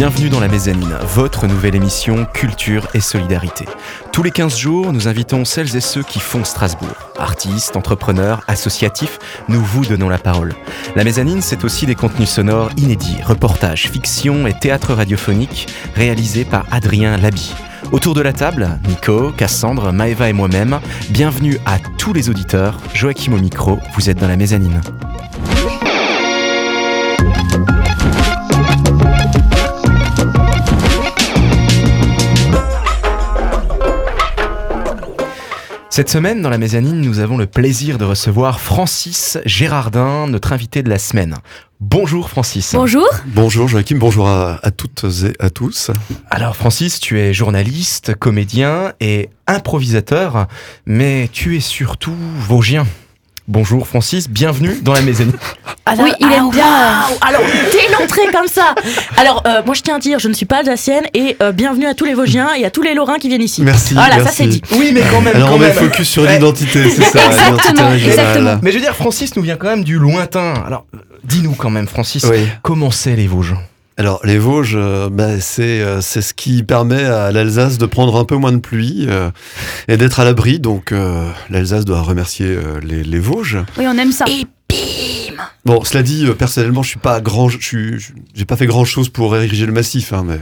Bienvenue dans la mezzanine, votre nouvelle émission Culture et Solidarité. Tous les 15 jours, nous invitons celles et ceux qui font Strasbourg. Artistes, entrepreneurs, associatifs, nous vous donnons la parole. La mezzanine, c'est aussi des contenus sonores inédits, reportages, fiction et théâtre radiophonique réalisés par Adrien Labi. Autour de la table, Nico, Cassandre, Maeva et moi-même, bienvenue à tous les auditeurs. Joachim au micro, vous êtes dans la mezzanine. Cette semaine, dans la mezzanine, nous avons le plaisir de recevoir Francis Gérardin, notre invité de la semaine. Bonjour Francis. Bonjour. Bonjour Joachim, bonjour à, à, toutes et à tous. Alors Francis, tu es journaliste, comédien et improvisateur, mais tu es surtout vosgien. Bonjour Francis, bienvenue dans la mezzanine. Alors, oui, il aime bien. Alors, dès l'entrée comme ça. Alors, euh, moi, je tiens à dire, je ne suis pas alsacienne et euh, bienvenue à tous les Vosgiens et à tous les Lorrains qui viennent ici. Merci. Voilà, merci. ça c'est dit. Oui, mais quand même. Alors, quand on met focus sur l'identité, c'est ça. Exactement, l'identité exactement. Mais je veux dire, Francis nous vient quand même du lointain. Alors, euh, dis-nous quand même, Francis, Oui. comment c'est les Vosges Alors, les Vosges, euh, bah, c'est euh, c'est ce qui permet à l'Alsace de prendre un peu moins de pluie euh, et d'être à l'abri. Donc, euh, l'Alsace doit remercier euh, les, les Vosges. Oui, on aime ça. Et Bon, cela dit, euh, personnellement, je suis pas grand, je j'ai pas fait grand chose pour ériger le massif, hein, mais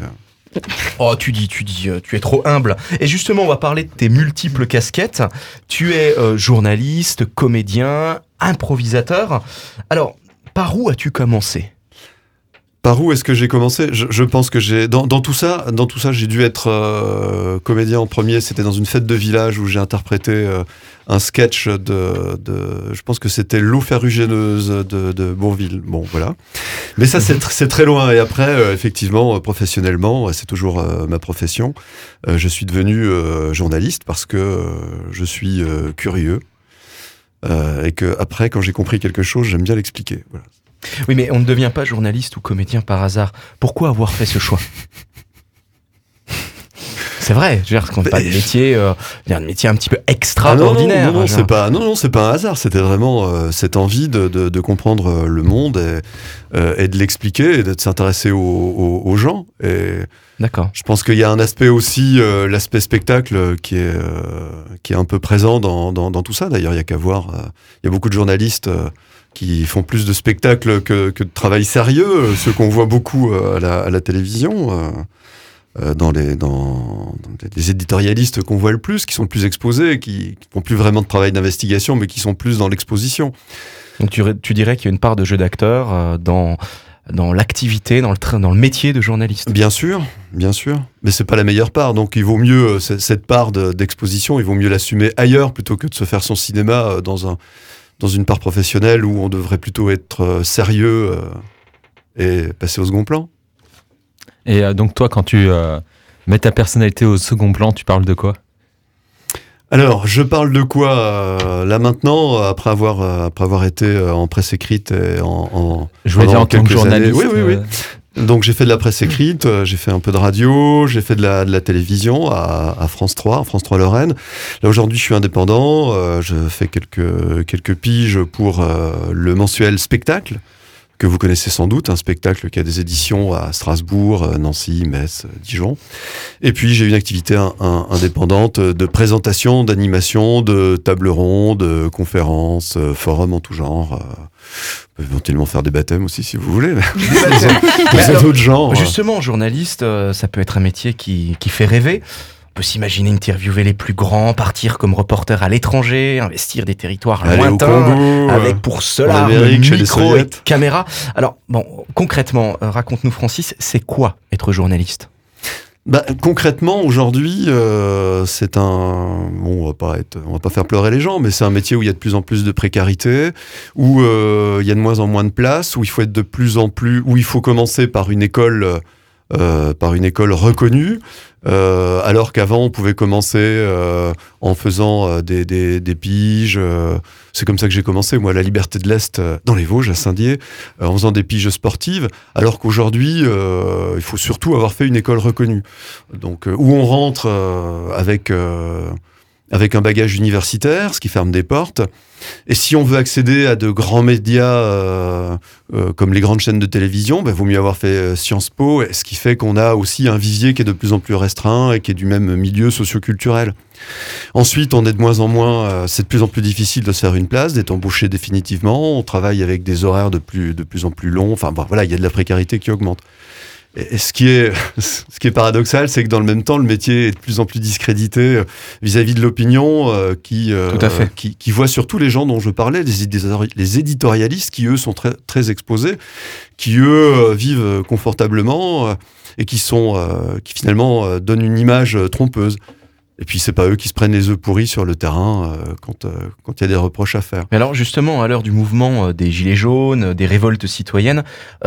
Oh, tu dis, tu dis, tu es trop humble. Et justement, on va parler de tes multiples casquettes. Tu es euh, journaliste, comédien, improvisateur. Alors, par où as-tu commencé? Par où est-ce que j'ai commencé? Je, pense que j'ai dans, tout ça, dans tout ça, j'ai dû être euh, comédien en premier. C'était dans une fête de village où j'ai interprété euh, un sketch de, je pense que c'était l'eau ferrugineuse de, de Bourville. Bon, voilà. Mais ça, c'est tr- c'est très loin. Et après, euh, effectivement, professionnellement, c'est toujours ma profession. je suis devenu journaliste parce que je suis curieux. Et que après, quand j'ai compris quelque chose, j'aime bien l'expliquer. Voilà. Oui, mais on ne devient pas journaliste ou comédien par hasard. Pourquoi avoir fait ce choix? C'est vrai, je veux dire, qu'on pas de métier, euh, un métier un petit peu Ah non, extraordinaire. non, non, non, c'est pas, non, non, c'est pas un hasard. C'était vraiment euh, cette envie de, de, de comprendre euh, le monde et, euh, et de l'expliquer et de s'intéresser aux, aux, aux gens. Et D'accord. je pense qu'il y a un aspect aussi, l'aspect spectacle, qui est qui est un peu présent dans, dans, dans tout ça. D'ailleurs, il y a qu'à voir. Il y a beaucoup de journalistes. Qui font plus de spectacles que, que de travail sérieux, ceux qu'on voit beaucoup euh, à, la, à la télévision, euh, euh, dans, les, dans, dans les éditorialistes qu'on voit le plus, qui sont le plus exposés, qui, qui font plus vraiment de travail d'investigation, mais qui sont plus dans l'exposition. Donc tu, tu dirais qu'il y a une part de jeu d'acteur dans, dans l'activité, dans le, tra- dans le métier de journaliste. Bien sûr, bien sûr, mais c'est pas la meilleure part. Donc il vaut mieux cette part de- d'exposition, il vaut mieux l'assumer ailleurs plutôt que de se faire son cinéma dans un dans une part professionnelle où on devrait plutôt être euh, sérieux euh, et passer au second plan. Et euh, donc toi, quand tu mets ta personnalité au second plan, tu parles de quoi? Alors, je parle de quoi euh, là maintenant, après avoir euh, après avoir été euh, en presse écrite et en, en Je voulais dire en tant que années. journaliste. Oui, oui, oui. Donc j'ai fait de la presse écrite, euh, j'ai fait un peu de radio, j'ai fait de la, télévision à, à France 3, France 3 Lorraine. Là aujourd'hui je suis indépendant, euh, je fais quelques, quelques piges pour euh, le mensuel Spectacle, que vous connaissez sans doute, un spectacle qui a des éditions à Strasbourg, euh, Nancy, Metz, euh, Dijon. Et puis j'ai une activité un- un- indépendante de présentation, d'animation, de table ronde, de conférences, euh, forums en tout genre. on peut éventuellement faire des baptêmes aussi si vous voulez. C'est alors, d'autres genres. Justement, journaliste, ça peut être un métier qui, qui fait rêver. Peut s'imaginer interviewer les plus grands, partir comme reporter à l'étranger, investir des territoires lointains, Congo, avec euh, pour cela micro et caméra. Alors, bon, concrètement, euh, raconte-nous Francis, c'est quoi être journaliste? Bah, concrètement, aujourd'hui, euh, c'est un. Bon, on va pas être, on va pas faire pleurer les gens, mais c'est un métier où il y a de plus en plus de précarité, où euh, il y a de moins en moins de place, où il faut être de plus en plus, où il faut commencer par une école, euh, par une école reconnue, euh, alors qu'avant on pouvait commencer euh, en faisant euh, des, des, des piges. euh, c'est comme ça que j'ai commencé, moi, la Liberté de l'Est, dans les Vosges, à Saint-Dié, en faisant des piges sportives, alors qu'aujourd'hui, il faut surtout avoir fait une école reconnue. Donc, où on rentre avec, avec un bagage universitaire, ce qui ferme des portes. Et si on veut accéder à de grands médias euh, euh, comme les grandes chaînes de télévision, il ben, vaut mieux avoir fait euh, Sciences Po, ce qui fait qu'on a aussi un vivier qui est de plus en plus restreint et qui est du même milieu socioculturel. Ensuite, on est de moins en moins, c'est de plus en plus difficile de se faire une place, d'être embauché définitivement. On travaille avec des horaires de plus, de plus en plus longs. Enfin, voilà, il y a de la précarité qui augmente. Et ce qui est, ce qui est paradoxal, c'est que dans le même temps, le métier est de plus en plus discrédité euh, vis-à-vis de l'opinion euh, qui, euh, qui, qui, voit surtout les gens dont je parlais, les, les éditorialistes qui, eux, sont très, très exposés, qui, eux, vivent confortablement et qui, sont, qui finalement donnent une image trompeuse. Et puis c'est pas eux qui se prennent les œufs pourris sur le terrain euh, quand euh, quand il y a des reproches à faire. Mais alors justement, à l'heure du mouvement euh, des gilets jaunes, des révoltes citoyennes,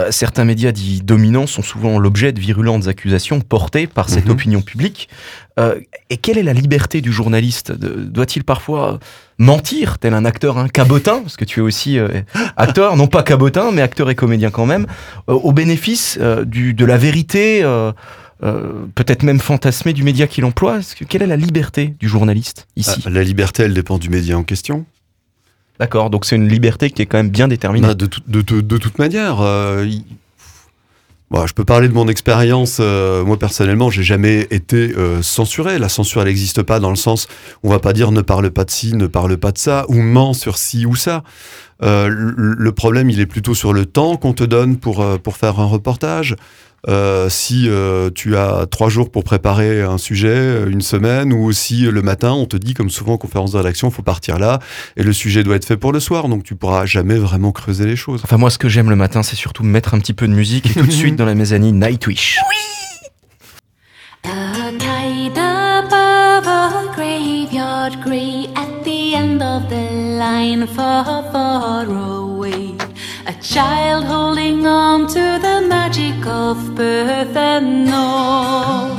certains médias dits dominants sont souvent l'objet de virulentes accusations portées par cette mhm. opinion publique. et quelle est la liberté du journaliste Doit-il parfois mentir, tel un acteur un cabotin, parce que tu es aussi acteur, non pas cabotin, mais acteur et comédien quand même, au bénéfice du, de la vérité euh, peut-être même fantasmé du média qu'il emploie Quelle est la liberté du journaliste ici ah, La liberté, elle dépend du média en question. D'accord, donc c'est une liberté qui est quand même bien déterminée. Bah, de, de, toute manière, euh, je peux parler de mon expérience. Euh, moi personnellement, j'ai jamais été censuré. La censure, elle n'existe pas dans le sens, on va pas dire ne parle pas de ci, ne parle pas de ça, ou ment sur ci ou ça. le problème, il est plutôt sur le temps qu'on te donne pour, pour faire un reportage. Euh, si euh, tu as trois jours pour préparer un sujet, euh, une semaine, ou aussi le matin, on te dit, comme souvent en conférence de rédaction, il faut partir là, et le sujet doit être fait pour le soir, donc tu pourras jamais vraiment creuser les choses. Enfin, moi, ce que j'aime le matin, c'est surtout mettre un petit peu de musique, et tout de suite dans la mezzanine, Nightwish. Oui at the end of the line, far away. A child holding on to the magic of birth and all.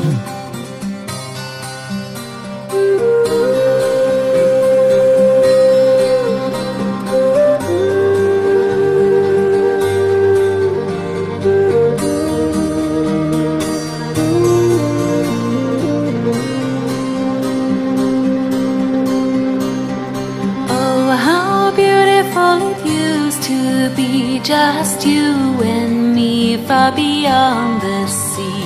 Just you and me far beyond the sea.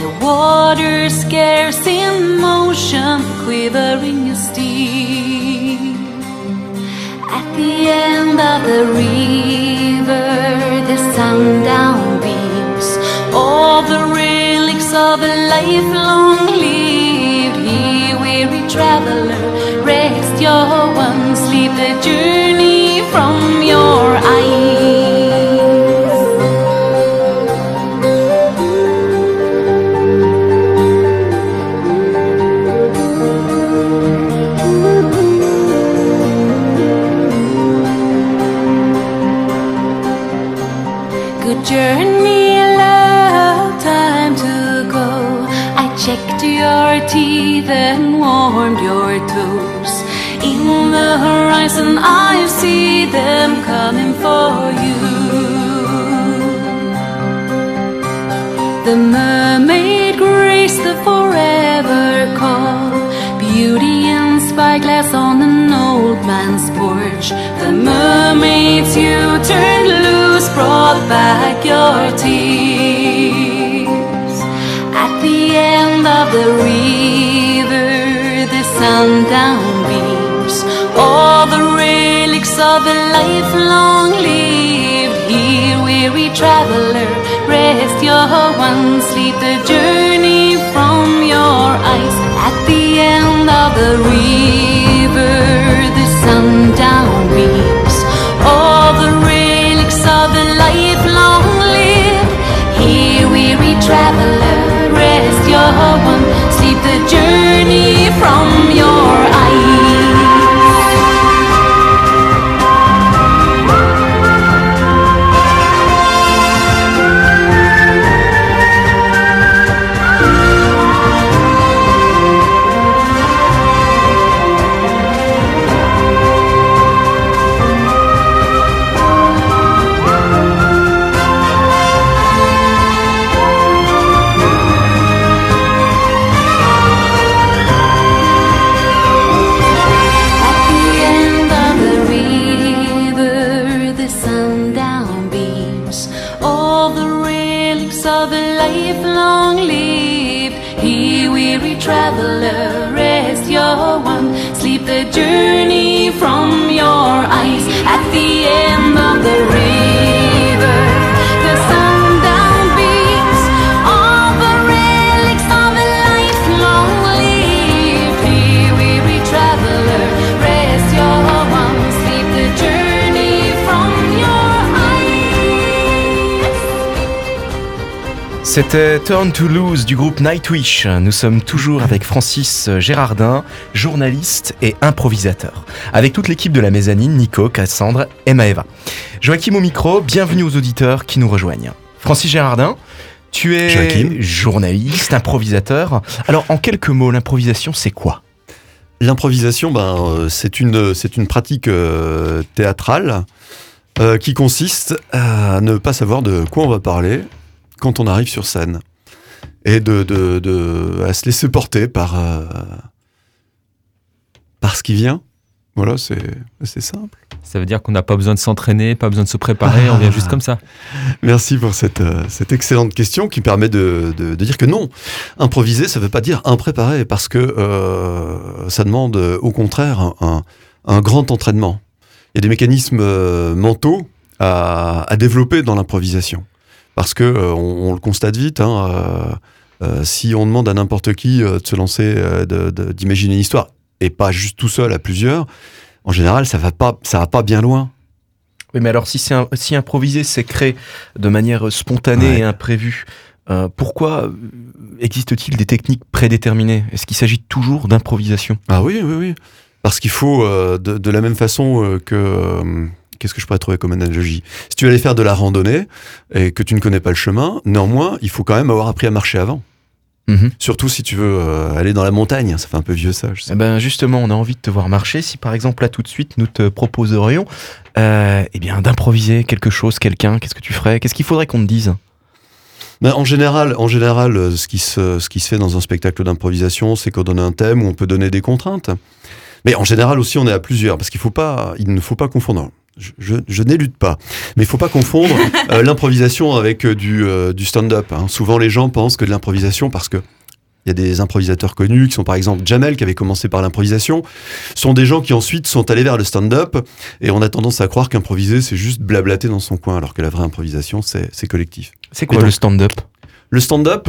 The water scarce in motion, quivering as steel. At the end of the river, the sundown beams, all the relics of a life long lived. Here, weary traveler, rest your one sleep the journey from your long lived here, weary traveler. Rest your one sleep, the journey from your eyes. At the end of the river, the sundown beams. All the relics of a life long lived. Here, weary traveler, rest your one sleep, the journey from your eyes. C'était Turn to Lose du groupe Nightwish. Nous sommes toujours avec Francis Gérardin, journaliste et improvisateur. Avec toute l'équipe de la mezzanine, Nico, Cassandre et Maëva. Joachim au micro, bienvenue aux auditeurs qui nous rejoignent. Francis Gérardin, tu es Joachim. journaliste, improvisateur. Alors en quelques mots, l'improvisation c'est quoi? L'improvisation, ben, euh, c'est une, c'est une pratique euh, théâtrale euh, qui consiste à ne pas savoir de quoi on va parler quand on arrive sur scène et de, de, de- à se laisser porter par, euh, par ce qui vient. Voilà, c'est c'est simple. Ça veut dire qu'on n'a pas besoin de s'entraîner, pas besoin de se préparer, on vient juste comme ça. Merci pour cette, euh, cette excellente question qui permet de, de- de dire que non, improviser, ça ne veut pas dire impréparer, parce que euh, ça demande au contraire un, un- grand entraînement. Il y a des mécanismes mentaux à, à développer dans l'improvisation, parce que euh, on, on le constate vite. hein, euh, euh, si on demande à n'importe qui de se lancer, d'imaginer une histoire, et pas juste tout seul à plusieurs, en général, ça va pas, ça va pas bien loin. Oui, mais alors si, c'est si improviser c'est créé de manière spontanée Ouais. et imprévue, euh, pourquoi existe-t-il des techniques prédéterminées? Est-ce qu'il s'agit toujours d'improvisation? Ah oui, oui, oui. Parce qu'il faut, euh, de, de la même façon euh, que... Qu'est-ce que je pourrais trouver comme analogie? Si tu allais faire de la randonnée et que tu ne connais pas le chemin, néanmoins, il faut quand même avoir appris à marcher avant. Mhm. Surtout si tu veux euh, aller dans la montagne. Ça fait un peu vieux ça, je sais. Eh ben justement, on a envie de te voir marcher. Si par exemple là tout de suite nous te proposerions, euh, eh bien d'improviser quelque chose, quelqu'un, qu'est-ce que tu ferais? Qu'est-ce qu'il faudrait qu'on te dise? Ben, en général, en général euh, ce, qui se, ce qui se fait dans un spectacle d'improvisation, c'est qu'on donne un thème où on peut donner des contraintes. Mais en général aussi, on est à plusieurs, parce qu'il faut pas, il ne faut pas confondre. Je, je, je n'élude pas, mais il faut pas confondre euh, l'improvisation avec euh, du, euh, du stand-up. hein. Souvent, les gens pensent que de l'improvisation, parce que il y a des improvisateurs connus qui sont par exemple Jamel qui avait commencé par l'improvisation, sont des gens qui ensuite sont allés vers le stand-up et on a tendance à croire qu'improviser c'est juste blablater dans son coin alors que la vraie improvisation c'est collectif. C'est quoi donc- le stand-up? Le stand-up,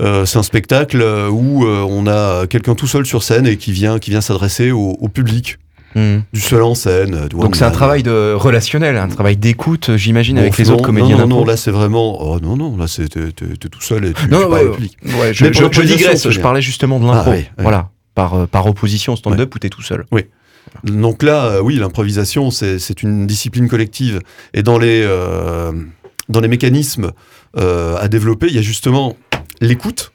euh, c'est un spectacle où euh, on a quelqu'un tout seul sur scène et qui vient, qui vient s'adresser au, au public, Mhm. du seul en scène. euh, Donc c'est un travail de relationnel, un travail d'écoute, j'imagine, Bon, avec les non, autres comédiens. Non, non, non, là c'est vraiment. Oh non, non, là c'est t'es, tout seul et tu, Non, tu ouais, ouais. Ouais, je, digresse, je parlais justement de l'impro. Ah, oui, oui. Voilà, par, euh, par opposition au stand-up où t'es tout seul. Donc là, euh, oui, l'improvisation, c'est, c'est une discipline collective. Et dans les, euh, dans les mécanismes euh, à développer, il y a justement l'écoute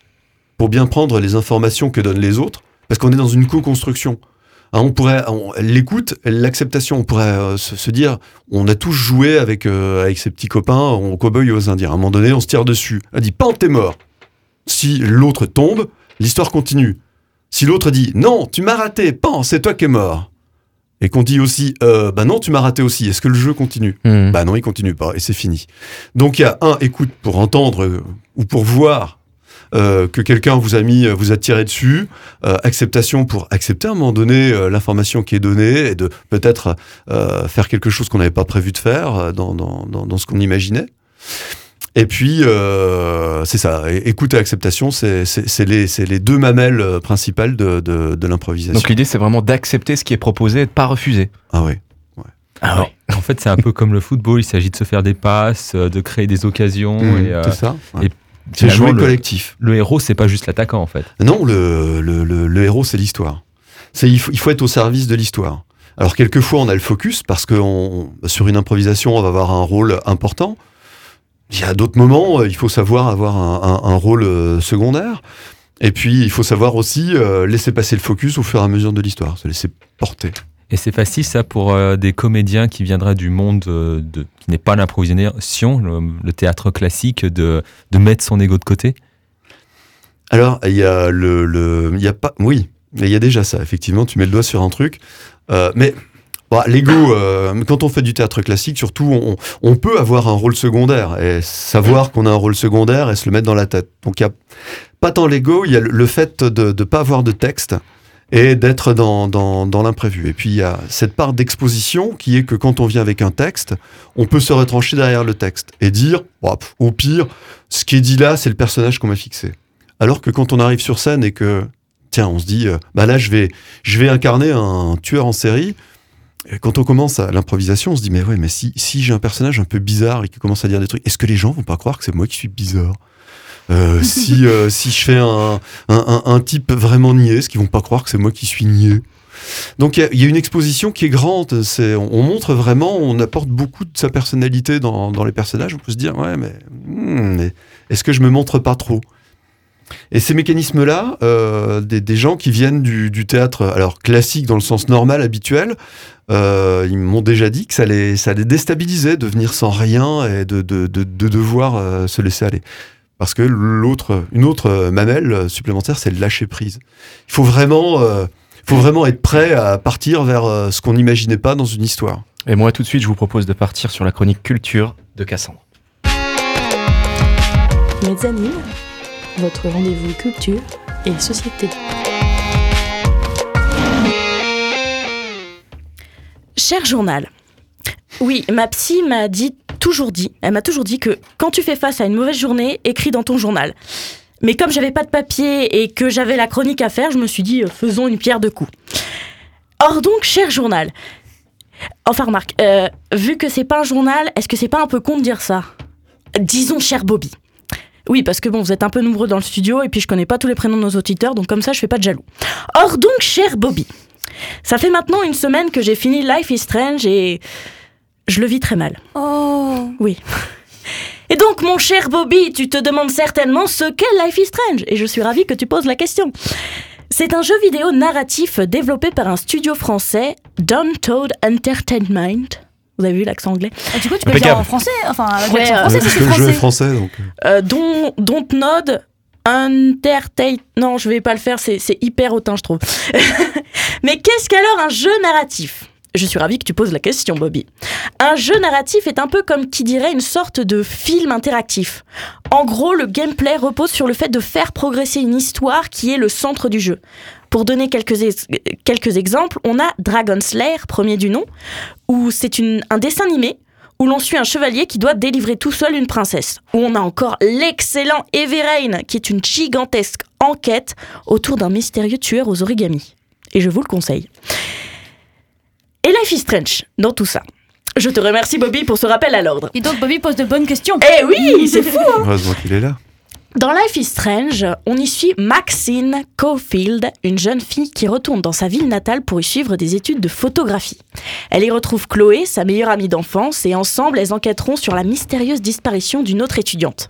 pour bien prendre les informations que donnent les autres, parce qu'on est dans une co-construction. Hein, on pourrait, l'écoute, l'acceptation, on pourrait euh, se, se dire, on a tous joué avec, euh, avec ses petits copains, on cow-boy aux Indiens. À un moment donné, on se tire dessus. On dit, pan, t'es mort. Si l'autre tombe, l'histoire continue. Si l'autre dit, non, tu m'as raté, pan, c'est toi qui es mort et qu'on dit aussi euh, bah non tu m'as raté aussi est-ce que le jeu continue? Mhm. bah non il continue pas et c'est fini donc il y a un écoute pour entendre euh, ou pour voir euh, que quelqu'un vous a mis euh, vous a tiré dessus euh, acceptation pour accepter à un moment donné euh, l'information qui est donnée et de peut-être euh, faire quelque chose qu'on n'avait pas prévu de faire dans, dans, dans, dans ce qu'on imaginait et puis, euh, c'est ça. Écoute et acceptation, c'est les, c'est les deux mamelles principales de, de, de l'improvisation. Donc l'idée c'est vraiment d'accepter ce qui est proposé et de pas refuser. ah oui. Ah ouais. En fait, c'est un peu comme le football, il s'agit de se faire des passes, de créer des occasions. Mmh, et, euh, ça. et C'est jouer le- collectif. le héros, c'est pas juste l'attaquant en fait. Non, le, le, le, le héros, c'est l'histoire. C'est il faut, il faut être au service de l'histoire. Alors quelquefois, on a le focus parce que on- sur une improvisation, on va avoir un rôle important. Il y a d'autres moments, euh, il faut savoir avoir un, un- un rôle euh, secondaire. Et puis, il faut savoir aussi euh, laisser passer le focus au fur et à mesure de l'histoire, se laisser porter. Et c'est facile ça pour euh, des comédiens qui viendraient du monde euh, qui n'est pas l'improvisation, le, le théâtre classique, de, mettre son ego de côté? Alors, il y a le, y a pas, oui, il y a déjà ça. Effectivement, tu mets le doigt sur un truc, Euh, mais Bah, L'ego, quand on fait du théâtre classique, surtout, on, peut avoir un rôle secondaire et savoir qu'on a un rôle secondaire et se le mettre dans la tête. Donc il y a pas tant l'ego, il y a le- le fait de ne pas avoir de texte et d'être dans, dans, l'imprévu. Et puis il y a cette part d'exposition qui est que quand on vient avec un texte, on peut se retrancher derrière le texte et dire, au pire, ce qui est dit là, c'est le personnage qu'on m'a fixé. Alors que quand on arrive sur scène et que, tiens, on se dit, euh, bah là, je vais, je vais incarner un tueur en série. Quand on commence à l'improvisation, on se dit, mais ouais, mais si, si j'ai un personnage un peu bizarre et qui commence à dire des trucs, est-ce que les gens vont pas croire que c'est moi qui suis bizarre? Euh, si, euh, si je fais un, un, type vraiment niais, est-ce qu'ils vont pas croire que c'est moi qui suis niais donc il y a- une exposition qui est grande, c'est, on, on montre vraiment, on apporte beaucoup de sa personnalité dans, les personnages, on peut se dire, ouais, mais, hmm, mais est-ce que je me montre pas trop? Et ces mécanismes-là, euh, des, gens qui viennent du, théâtre, alors classique dans le sens normal, habituel, ils m'ont déjà dit que ça les, ça les déstabilisait de venir sans rien et de, de, de, de devoir se laisser aller. Parce que l'autre, une autre euh, mamelle euh, supplémentaire, c'est le lâcher prise. Il faut vraiment, euh, il faut vraiment être prêt à partir vers euh, ce qu'on n'imaginait pas dans une histoire. Et moi, tout de suite, je vous propose de partir sur la chronique culture de Cassandre. Mezzanine, votre rendez-vous culture et société. Cher journal, oui, ma psy m'a dit, toujours dit, elle m'a toujours dit que quand tu fais face à une mauvaise journée, écris dans ton journal. Mais comme j'avais pas de papier et que j'avais la chronique à faire, je me suis dit, euh, faisons une pierre de coups. Or donc, cher journal, enfin remarque, euh, vu que c'est pas un journal, est-ce que c'est pas un peu con de dire ça? Disons cher Bobby. Oui, parce que bon, vous êtes un peu nombreux dans le studio et puis je connais pas tous les prénoms de nos auditeurs, donc comme ça je fais pas de jaloux. Or donc, cher Bobby, ça fait maintenant une semaine que j'ai fini Life is Strange et je le vis très mal. Oh Oui. Et donc, mon cher Bobby, tu te demandes certainement ce qu'est Life is Strange, et je suis ravie que tu poses la question. C'est un jeu vidéo narratif développé par un studio français, Don Toad Entertainment. Vous avez vu l'accent anglais? Et Du coup, tu peux le dire en français Enfin, Ouais, l'accent euh, français, Parce c'est que le jeu est français. français, donc. euh, euh, dont, dont Node Entertain. Non, je vais pas le faire, c'est c'est hyper hautain, je trouve. Mais qu'est-ce qu'alors un jeu narratif? Je suis ravie que tu poses la question, Bobby. Un jeu narratif est un peu comme qui dirait une sorte de film interactif. En gros, le gameplay repose sur le fait de faire progresser une histoire qui est le centre du jeu. Pour donner quelques, quelques exemples, on a Dragon Slayer, premier du nom, où c'est un dessin animé où l'on suit un chevalier qui doit délivrer tout seul une princesse. Où on a encore l'excellent Heavy Rain, qui est une gigantesque enquête autour d'un mystérieux tueur aux origamis. Et je vous le conseille. Et Life is Strange dans tout ça. Je te remercie Bobby pour ce rappel à l'ordre. Et donc, Bobby pose de bonnes questions. Eh oui, c'est fou Heureusement qu'il est là. Dans Life is Strange, on y suit Maxine Caulfield, une jeune fille qui retourne dans sa ville natale pour y suivre des études de photographie. Elle y retrouve Chloé, sa meilleure amie d'enfance, et ensemble, elles enquêteront sur la mystérieuse disparition d'une autre étudiante.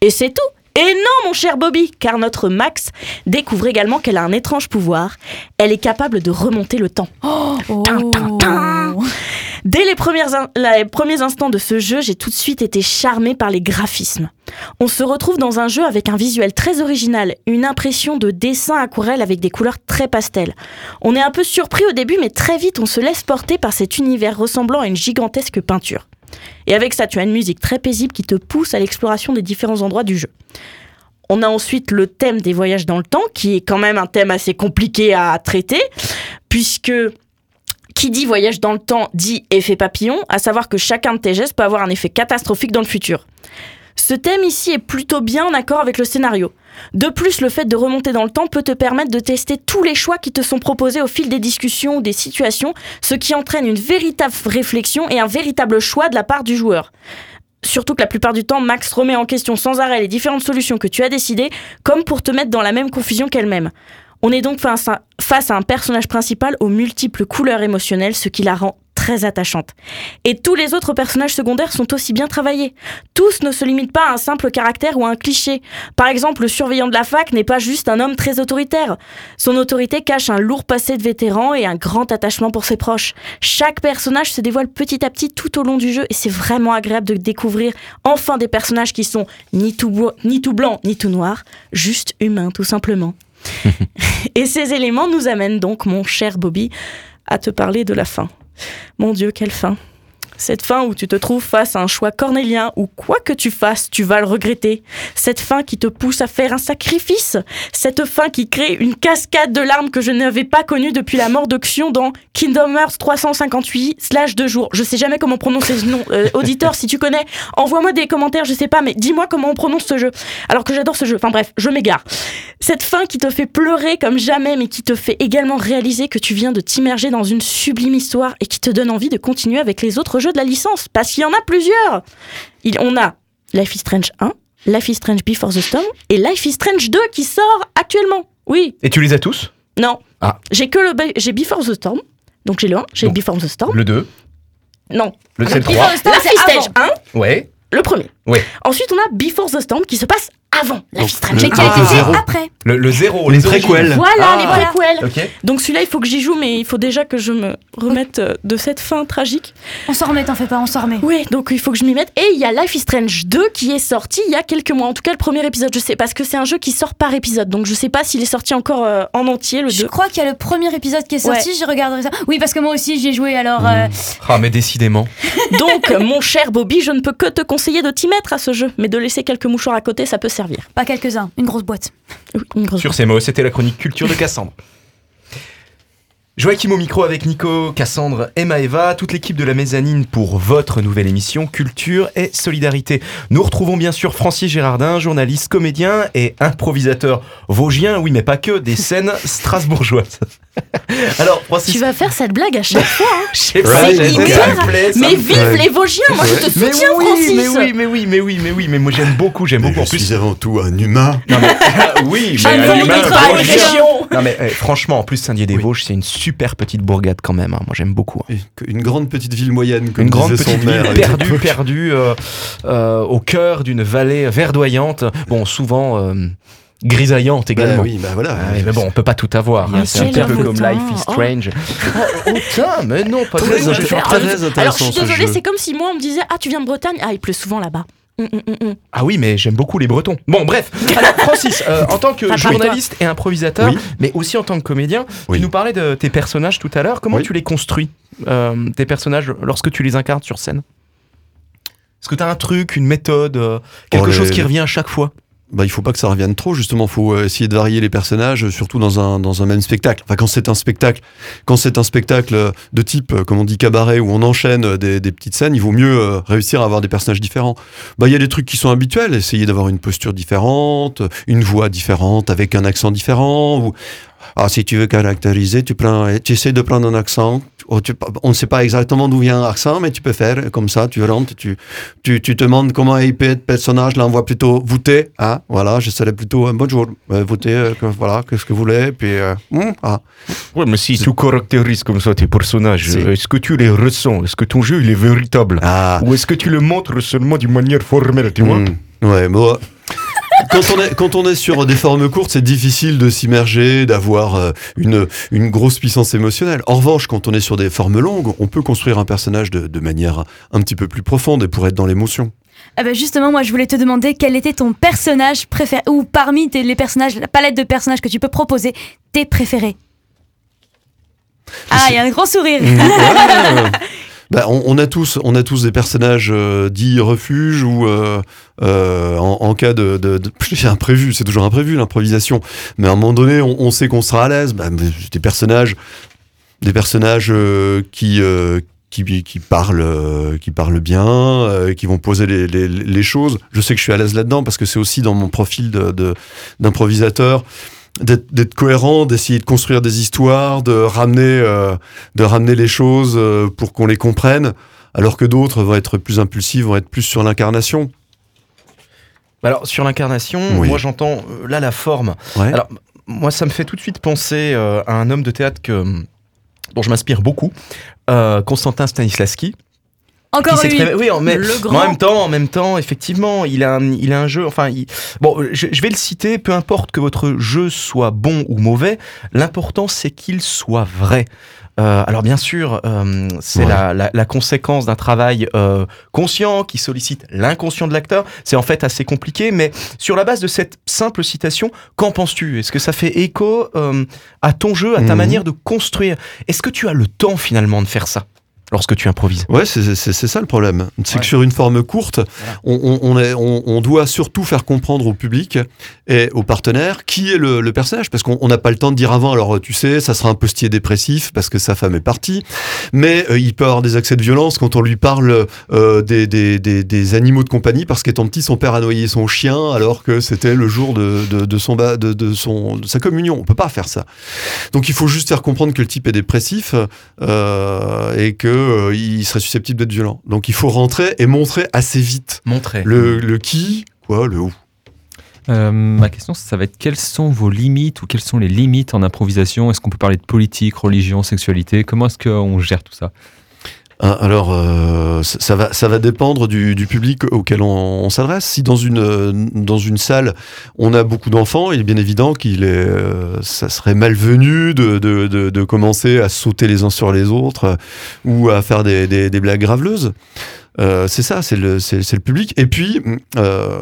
Et c'est tout et non, mon cher Bobby, car notre Max découvre également qu'elle a un étrange pouvoir. Elle est capable de remonter le temps. Oh. Tin, tin, tin. Dès les, premières les premiers instants de ce jeu, j'ai tout de suite été charmée par les graphismes. On se retrouve dans un jeu avec un visuel très original, une impression de dessin aquarelle avec des couleurs très pastel. On est un peu surpris au début, mais très vite on se laisse porter par cet univers ressemblant à une gigantesque peinture. Et avec ça, tu as une musique très paisible qui te pousse à l'exploration des différents endroits du jeu. On a ensuite le thème des voyages dans le temps, qui est quand même un thème assez compliqué à traiter, puisque qui dit voyage dans le temps dit effet papillon, à savoir que chacun de tes gestes peut avoir un effet catastrophique dans le futur. Ce thème ici est plutôt bien en accord avec le scénario. De plus, le fait de remonter dans le temps peut te permettre de tester tous les choix qui te sont proposés au fil des discussions ou des situations, ce qui entraîne une véritable réflexion et un véritable choix de la part du joueur. Surtout que la plupart du temps, Max remet en question sans arrêt les différentes solutions que tu as décidées, comme pour te mettre dans la même confusion qu'elle-même. On est donc face à, un personnage principal aux multiples couleurs émotionnelles, ce qui la rend très attachante. Et tous les autres personnages secondaires sont aussi bien travaillés. Tous ne se limitent pas à un simple caractère ou à un cliché. Par exemple, le surveillant de la fac n'est pas juste un homme très autoritaire. Son autorité cache un lourd passé de vétéran et un grand attachement pour ses proches. Chaque personnage se dévoile petit à petit tout au long du jeu et c'est vraiment agréable de découvrir enfin des personnages qui sont ni tout, ni tout blanc ni tout noir, juste humains tout simplement. et ces éléments nous amènent donc, mon cher Bobby, à te parler de la fin. Mon Dieu, quelle fin. Cette fin où tu te trouves face à un choix cornélien où quoi que tu fasses, tu vas le regretter. Cette fin qui te pousse à faire un sacrifice. Cette fin qui crée une cascade de larmes que je n'avais pas connue depuis la mort de Xion dans Kingdom Hearts 358 slash 2 jours. Je sais jamais comment prononcer ce nom. Euh, auditeur, si tu connais, envoie-moi des commentaires, je sais pas, mais dis-moi comment on prononce ce jeu. Alors que j'adore ce jeu. Enfin bref, je m'égare. Cette fin qui te fait pleurer comme jamais, mais qui te fait également réaliser que tu viens de t'immerger dans une sublime histoire et qui te donne envie de continuer avec les autres jeux de la licence, parce qu'il y en a plusieurs. Il, on a Life is Strange 1, Life is Strange Before the Storm et Life is Strange 2 qui sort actuellement. Oui, Et tu les as tous? Non. Ah. J'ai que le j'ai Before the Storm. Donc j'ai le 1, j'ai Before the Storm. Le 2, Non. le c'est le Before 3. the Storm, Life is Strange avant. 1, Ouais. le premier. Ouais. Ensuite, on a Before the Storm qui se passe avant Life is Strange. Mais qui a été fait zéro. après. Le, le 0, Les les préquels. Voilà Ah. les préquels. Ok. Donc celui-là, il faut que j'y joue, mais il faut déjà que je me remette euh, de cette fin tragique. On s'en remet, t'en fais pas, on s'en remet. Oui, donc il faut que je m'y mette. Et il y a Life is Strange 2 qui est sorti il y a quelques mois. En tout cas, le premier épisode, je sais, parce que c'est un jeu qui sort par épisode. Donc je sais pas s'il est sorti encore euh, en entier, le Je 2. crois qu'il y a le premier épisode qui est sorti, je regarderai ça. Oui, parce que moi aussi j'y ai joué, alors euh, Ah, mais décidément. Donc, mon cher Bobby, je ne peux que te conseiller de t'y mettre à ce jeu. Mais de laisser quelques mouchoirs à côté, ça peut servir. Pas quelques-uns, une grosse boîte. Oui, une grosse Sur ces mots, c'était la chronique culture de Cassandre. Joachim au micro avec Nico, Cassandre et Maëva, toute l'équipe de la mezzanine pour votre nouvelle émission Culture et Solidarité. Nous retrouvons bien sûr Francis Gérardin, journaliste, comédien et improvisateur vosgien, oui mais pas que, des scènes strasbourgeoises. Alors Francis, Tu vas faire cette blague à chaque fois. hein. je sais pas, Ouais, j'essaie, hyper. plaît, Mais vive les Vosgiens Moi, je te mais soutiens, oui, Francis mais oui, mais oui, mais oui, mais oui, mais moi j'aime beaucoup, j'aime Mais beaucoup. En je plus, suis avant tout un humain. Non mais oui, mais un mais humain. Non mais eh, franchement, en plus Saint-Dié-des-Vosges, c'est une super petite bourgade quand même. hein. Moi j'aime beaucoup. hein. Une grande petite ville moyenne, comme Une grande son petite maire. ville perdue, perdue euh, euh, au cœur d'une vallée verdoyante. Bon, souvent euh, grisaillante Bah également. oui, bah voilà. Ah mais bon, on peut pas tout avoir. hein. C'est un petit peu comme. Life is Oh. Strange. Oh, putain, mais non, pas Très du tout. intéressant. très Alors, je suis désolée, c'est comme si moi, on me disait Ah, tu viens de Bretagne? Ah, il pleut souvent là-bas. Hum, hum, hum. Ah oui, mais j'aime beaucoup les Bretons. Bon, bref. Alors, Francis, euh, en tant que Ah, journaliste et improvisateur, Oui. mais aussi en tant que comédien, Oui. tu nous parlais de tes personnages tout à l'heure. Comment Oui. tu les construis, euh, tes personnages, lorsque tu les incarnes sur scène? Est-ce que tu as un truc, une méthode, euh, quelque Oh, les- chose qui revient à chaque fois? Bah, il faut pas que ça revienne trop, justement. Faut euh, essayer de varier les personnages, euh, surtout dans un, dans un même spectacle. Enfin, quand c'est un spectacle, quand c'est un spectacle euh, de type, comme on dit, cabaret, où on enchaîne des, des petites scènes, il vaut mieux réussir à avoir des personnages différents. Bah, il y a des trucs qui sont habituels. Essayer d'avoir une posture différente, une voix différente, avec un accent différent. Ou... Ah, si tu veux caractériser, tu, prends, tu essaies de prendre un accent. Oh, tu- on ne sait pas exactement d'où vient l'accent, mais tu peux faire comme ça. Tu rentres, tu, tu, demandes comment il peut être personnage. Là, on voit plutôt voûté. Hein, voilà, je serais plutôt un bonjour. Euh, voûté, euh, que- voilà, qu'est-ce que vous voulez. Puis, euh, hum, ah. Ouais, mais si tu caractérises comme ça tes personnages, Si. est-ce que tu les ressens? Est-ce que ton jeu il est véritable? Ah. Ou est-ce que tu le montres seulement d'une manière formelle, tu vois? Hum, Ouais, bon. Quand on, est, quand on est sur des formes courtes, c'est difficile de s'immerger, d'avoir euh, une, une grosse puissance émotionnelle. En revanche, quand on est sur des formes longues, on peut construire un personnage de, de manière un petit peu plus profonde et pour être dans l'émotion. Ah bah justement, moi je voulais te demander quel était ton personnage préféré, ou parmi tes- les personnages, la palette de personnages que tu peux proposer, tes préférés? Ah, il y a un grand sourire. Ouais. Bah, on, a tous, on a tous des personnages euh, dits refuge ou euh, euh, en, cas de, de, imprévu, c'est toujours imprévu l'improvisation. Mais à un moment donné, on, sait qu'on sera à l'aise. Bah, des personnages, des personnages qui qui, parlent, qui bien, qui vont poser les, choses. Je sais que je suis à l'aise là-dedans parce que c'est aussi dans mon profil d'improvisateur d'être cohérent, d'essayer de construire des histoires, de ramener, euh, de ramener les choses euh, pour qu'on les comprenne, alors que d'autres vont être plus impulsifs, vont être plus sur l'incarnation. Alors, sur l'incarnation, Oui. moi j'entends euh, là la forme. Ouais. Alors, moi, ça me fait tout de suite penser euh, à un homme de théâtre que, dont je m'inspire beaucoup, Constantin Stanislavski. Encore qui lui. s'exprime- Oui, en, Le mais grand. en même temps, en même temps, effectivement, il a un, il a un jeu. Enfin, il- bon, je, je vais le citer. Peu importe que votre jeu soit bon ou mauvais, l'important c'est qu'il soit vrai. Euh, alors bien sûr, euh, c'est Ouais. la, la- la conséquence d'un travail euh, conscient qui sollicite l'inconscient de l'acteur. C'est en fait assez compliqué, mais sur la base de cette simple citation, qu'en penses-tu? Est-ce que ça fait écho euh, à ton jeu, à ta Mhm. manière de construire? Est-ce que tu as le temps finalement de faire ça? Lorsque tu improvises. Ouais, c'est ça le problème. C'est Ouais. que sur une forme courte, on, on- on est, on, on doit surtout faire comprendre au public et aux partenaires qui est le, le personnage, parce qu'on on n'a pas le temps de dire avant. Alors tu sais, ça sera un postier dépressif parce que sa femme est partie, mais euh, il peut avoir des accès de violence quand on lui parle euh, des, des, des, des animaux de compagnie, parce qu'étant petit, son père a noyé son chien alors que c'était le jour de, de, de son, ba- de, de son de sa communion. On peut pas faire ça. Donc il faut juste faire comprendre que le type est dépressif euh, et que euh, il serait susceptible d'être violent. Donc il faut rentrer et montrer assez vite Montrer. le, le qui, quoi, le où. Euh, ma question, ça va être quelles sont vos limites ou quelles sont les limites en improvisation? Est-ce qu'on peut parler de politique, religion, sexualité? Comment est-ce qu'on gère tout ça? Alors, euh, ça, va, ça va dépendre du, du public auquel on, s'adresse. Si dans une, euh, dans une salle, on a beaucoup d'enfants, il est bien évident qu'il est, euh, ça serait malvenu de, de, de, de commencer à sauter les uns sur les autres euh, ou à faire des, des, des blagues graveleuses. Euh, c'est ça, c'est le, c'est, le public. Et puis, euh,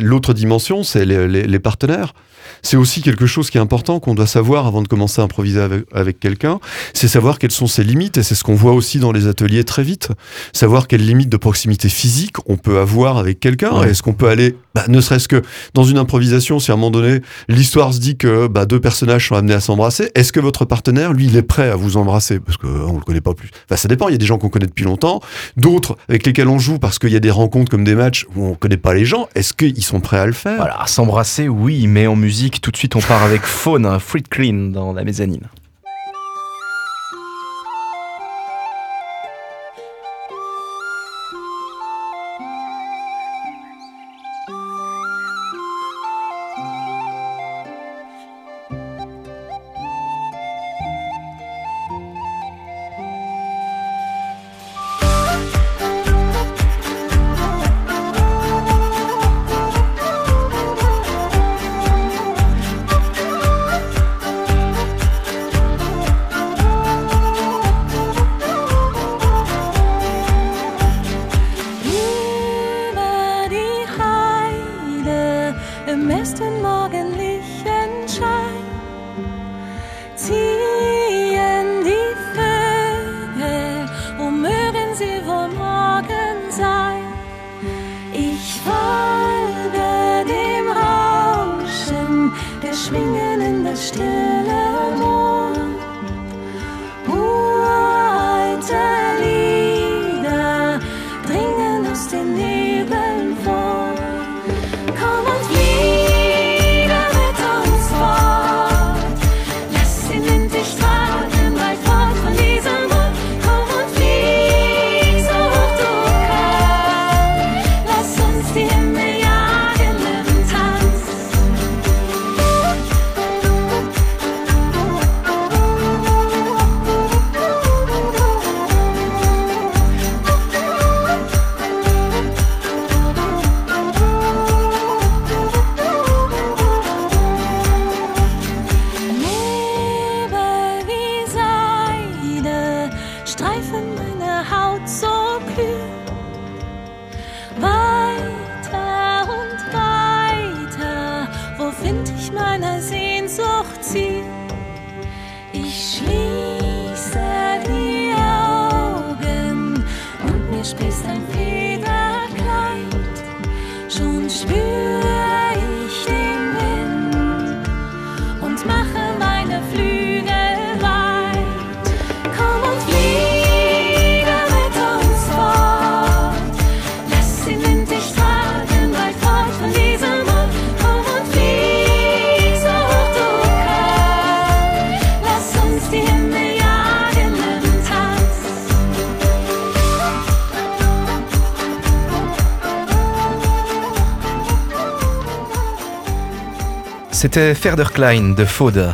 l'autre dimension, c'est les, les partenaires. C'est aussi quelque chose qui est important qu'on doit savoir avant de commencer à improviser avec, avec quelqu'un. C'est savoir quelles sont ses limites. Et c'est ce qu'on voit aussi dans les ateliers très vite. Savoir quelles limites de proximité physique on peut avoir avec quelqu'un. Ouais. Est-ce qu'on peut aller, bah, ne serait-ce que dans une improvisation, si à un moment donné, l'histoire se dit que bah, deux personnages sont amenés à s'embrasser, est-ce que votre partenaire, lui, il est prêt à vous embrasser? Parce qu'on ne le connaît pas plus. Enfin, ça dépend. Il y a des gens qu'on connaît depuis longtemps. D'autres avec lesquels on joue parce qu'il y a des rencontres comme des matchs où on ne connaît pas les gens. Est-ce qu'ils sont prêts à le faire? Voilà, s'embrasser, oui, mais en musique, tout de suite, on part avec Faune, un Fruit Clean dans la mezzanine. C'était Ferder Klein de Faude.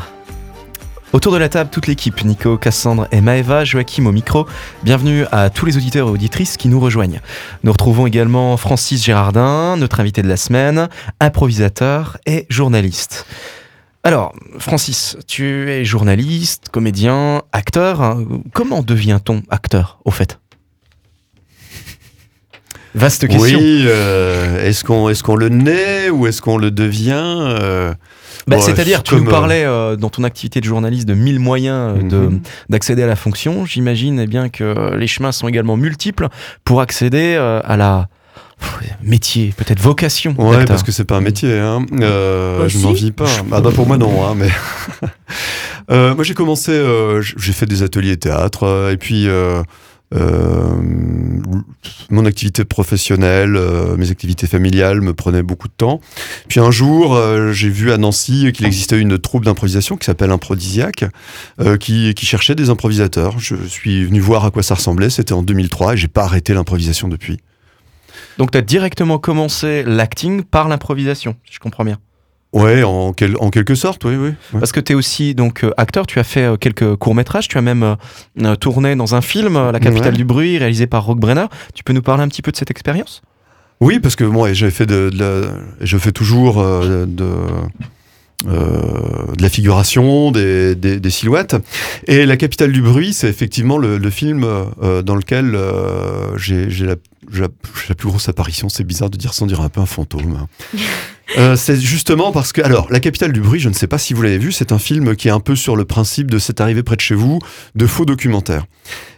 Autour de la table, toute l'équipe, Nico, Cassandre et Maeva, Joachim au micro. Bienvenue à tous les auditeurs et auditrices qui nous rejoignent. Nous retrouvons également Francis Gérardin, notre invité de la semaine, improvisateur et journaliste. Alors, Francis, tu es journaliste, comédien, acteur. Comment devient-on acteur, au fait? Vaste question. Oui, euh, est-ce qu'on est qu'on le naît ou est-ce qu'on le devient euh, Bah, bon, C'est-à-dire, tu nous euh, parlais euh, dans ton activité de journaliste de mille moyens euh, de- Mhm. d'accéder à la fonction. J'imagine eh bien que les chemins sont également multiples pour accéder euh, à la métier, peut-être vocation. Ouais, parce que c'est pas un métier. Hein. Euh, je n'en vis pas. Ah bah pour moi non, hein, mais Euh, moi j'ai commencé, euh, j'ai fait des ateliers théâtre euh, et puis mon activité professionnelle, euh, mes activités familiales me prenaient beaucoup de temps. Puis un jour, euh, j'ai vu à Nancy qu'il existait une troupe d'improvisation qui s'appelle Improdisiaque, euh, qui, qui cherchait des improvisateurs. Je suis venu voir à quoi ça ressemblait. C'était en 2003 et j'ai pas arrêté l'improvisation depuis. Donc, tu as directement commencé l'acting par l'improvisation, si je comprends bien. Ouais, en, quel- en quelque sorte, oui, oui. Ouais. Parce que tu es aussi donc euh, acteur, tu as fait euh, quelques courts-métrages, tu as même euh, tourné dans un film, La capitale Ouais. du bruit, réalisé par Rockbrenner. Tu peux nous parler un petit peu de cette expérience? Oui, parce que moi, j'ai fait de, de la, je fais toujours euh, de, euh, de la figuration, des, des, des silhouettes. Et La capitale du bruit, c'est effectivement le, le film euh, dans lequel euh, j'ai la, plus grosse apparition. C'est bizarre de dire ça, on dirait un peu un fantôme. Euh, c'est justement parce que, alors, La capitale du bruit, je ne sais pas si vous l'avez vu, c'est un film qui est un peu sur le principe de C'est arrivé près de chez vous, de faux documentaires.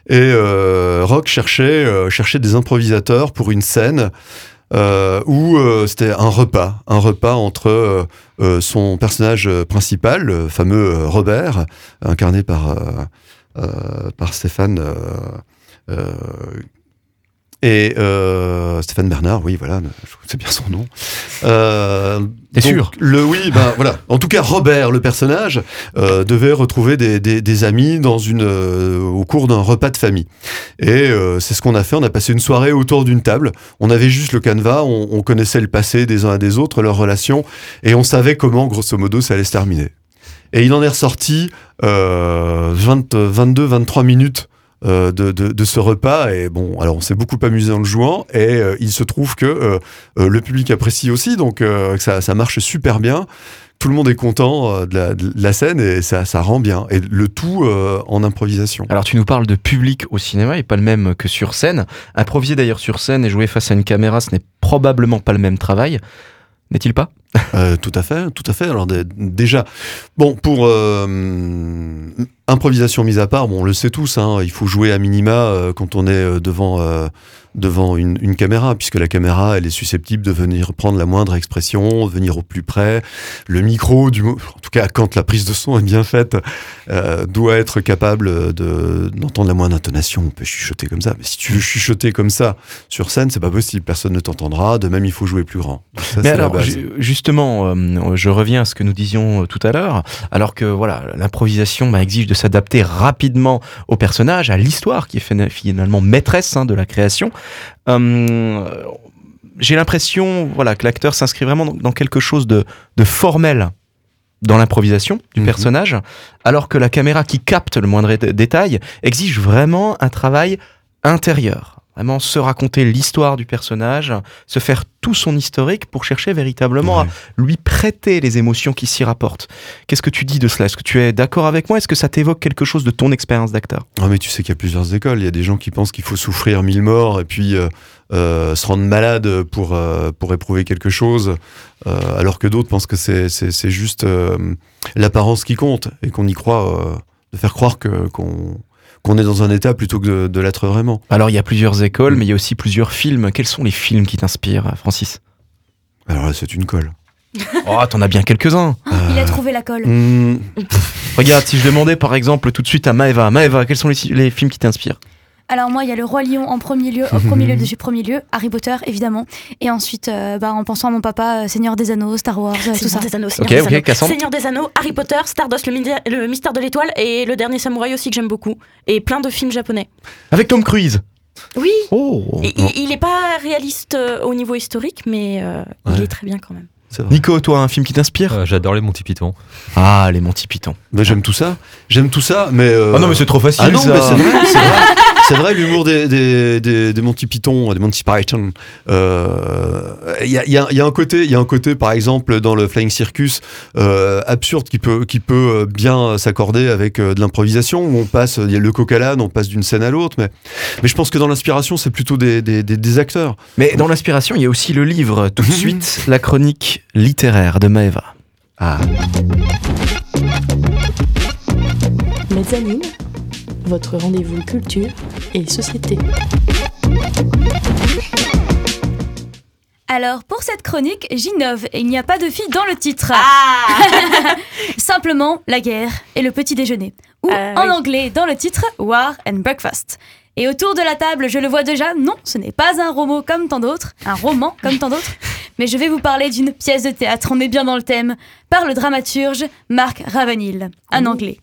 Et euh, Rock cherchait, euh, cherchait des improvisateurs pour une scène euh, où c'était un repas, un repas entre son personnage principal, le fameux Robert, incarné par, par Stéphane. Et euh, Stéphane Bernard, oui, voilà, c'est bien son nom. Euh, T'es sûr Le oui, ben voilà. En tout cas, Robert, le personnage, euh, devait retrouver des, des, des amis dans une, euh, au cours d'un repas de famille. Et euh, c'est ce qu'on a fait. On a passé une soirée autour d'une table. On avait juste le canevas. On, on connaissait le passé des uns et des autres, leurs relations, et on savait comment, grosso modo, ça allait se terminer. Et il en est ressorti euh, 20, 22, 23 minutes de, de, de ce repas. Et bon, alors on s'est beaucoup amusé en le jouant. Et euh, il se trouve que euh, euh, le public apprécie aussi, donc euh, ça, ça marche super bien. Tout le monde est content euh, de, la, de la scène et ça, ça rend bien. Et le tout euh, en improvisation. Alors tu nous parles de public au cinéma et pas le même que sur scène. Improviser d'ailleurs sur scène et jouer face à une caméra, ce n'est probablement pas le même travail. N'est-il pas? Euh, tout à fait, tout à fait. Alors dé- déjà, bon, pour euh, improvisation mise à part, bon, on le sait tous, hein, il faut jouer à minima euh, quand on est euh, devant euh, devant une, une caméra, puisque la caméra, elle est susceptible de venir prendre la moindre expression, venir au plus près. Le micro, du, en tout cas quand la prise de son est bien faite, euh, doit être capable de d'entendre la moindre intonation. On peut chuchoter comme ça, mais si tu veux chuchoter comme ça sur scène, c'est pas possible. Personne ne t'entendra. De même, il faut jouer plus grand. Donc ça, Mais alors, justement, je reviens à ce que nous disions tout à l'heure, alors que voilà, l'improvisation bah, exige de s'adapter rapidement au personnage, à l'histoire qui est fina- finalement maîtresse hein, de la création. Euh, J'ai l'impression, voilà, que l'acteur s'inscrit vraiment dans, quelque chose de, de formel dans l'improvisation du Mhm. personnage, alors que la caméra qui capte le moindre dé- détail exige vraiment un travail intérieur. Vraiment se raconter l'histoire du personnage, se faire tout son historique pour chercher véritablement à lui prêter les émotions qui s'y rapportent. Qu'est-ce que tu dis de cela? Est-ce que tu es d'accord avec moi? Est-ce que ça t'évoque quelque chose de ton expérience d'acteur? Ah mais tu sais qu'il y a plusieurs écoles. Il y a des gens qui pensent qu'il faut souffrir mille morts et puis euh, euh, se rendre malade pour, euh, pour éprouver quelque chose, alors que d'autres pensent que c'est, c'est, c'est juste l'apparence qui compte et qu'on y croit, de faire croire que, qu'on, qu'on est dans un état plutôt que de, de l'être vraiment. Alors il y a plusieurs écoles, mais il y a aussi plusieurs films. Quels sont les films qui t'inspirent, Francis? Alors là, c'est une colle. Oh, t'en as bien quelques-uns. Il a trouvé la colle. Hmm, Regarde, si je demandais par exemple tout de suite à Maeva, Maeva, quels sont les, les films qui t'inspirent? Alors moi, il y a le roi lion en premier lieu, au premier lieu de premier lieu, Harry Potter évidemment, et ensuite, euh, bah, en pensant à mon papa, euh, Seigneur des Anneaux, Star Wars, euh, tout Seigneur ça. des Anneaux, Seigneur Ok, des ok, Anneaux. Seigneur des Anneaux, Harry Potter, Stardust, le, le mystère de l'étoile et le dernier samouraï aussi que j'aime beaucoup. Et plein de films japonais. Avec Tom Cruise Oui, Oh et il, il est pas réaliste euh, au niveau historique, mais euh, il est très bien quand même. Nico, toi, un film qui t'inspire Euh, J'adore les Monty Python. Ah, les Monty Python. Mais j'aime tout ça. J'aime tout ça, mais. euh, Ah non, mais c'est trop facile. Ah non, ça. mais c'est vrai, c'est vrai. l'humour des, des, des, des Monty Python, des Monty Python. euh, Il y, a, il y a- il y a un côté, il y a un côté, par exemple, dans le Flying Circus, euh, absurde qui peut, qui peut bien s'accorder avec euh, de l'improvisation, où on passe, il y a le coq à l'âne, on passe d'une scène à l'autre. Mais, mais je pense que dans l'inspiration, c'est plutôt des, des, des, des acteurs. Mais dans l'inspiration, il y a aussi le livre. Tout de suite, la chronique littéraire de Maeva. Ah. Mezzanine, votre rendez-vous culture et société. Alors, pour cette chronique, j'innove et il n'y a pas de fille dans le titre. Simplement la guerre et le petit déjeuner. Ou Ah, en oui. anglais, dans le titre, War and Breakfast. Et autour de la table, je le vois déjà, non, ce n'est pas un roman comme tant d'autres, un roman comme tant d'autres, mais je vais vous parler d'une pièce de théâtre, on est bien dans le thème, par le dramaturge Mark Ravenhill, un anglais.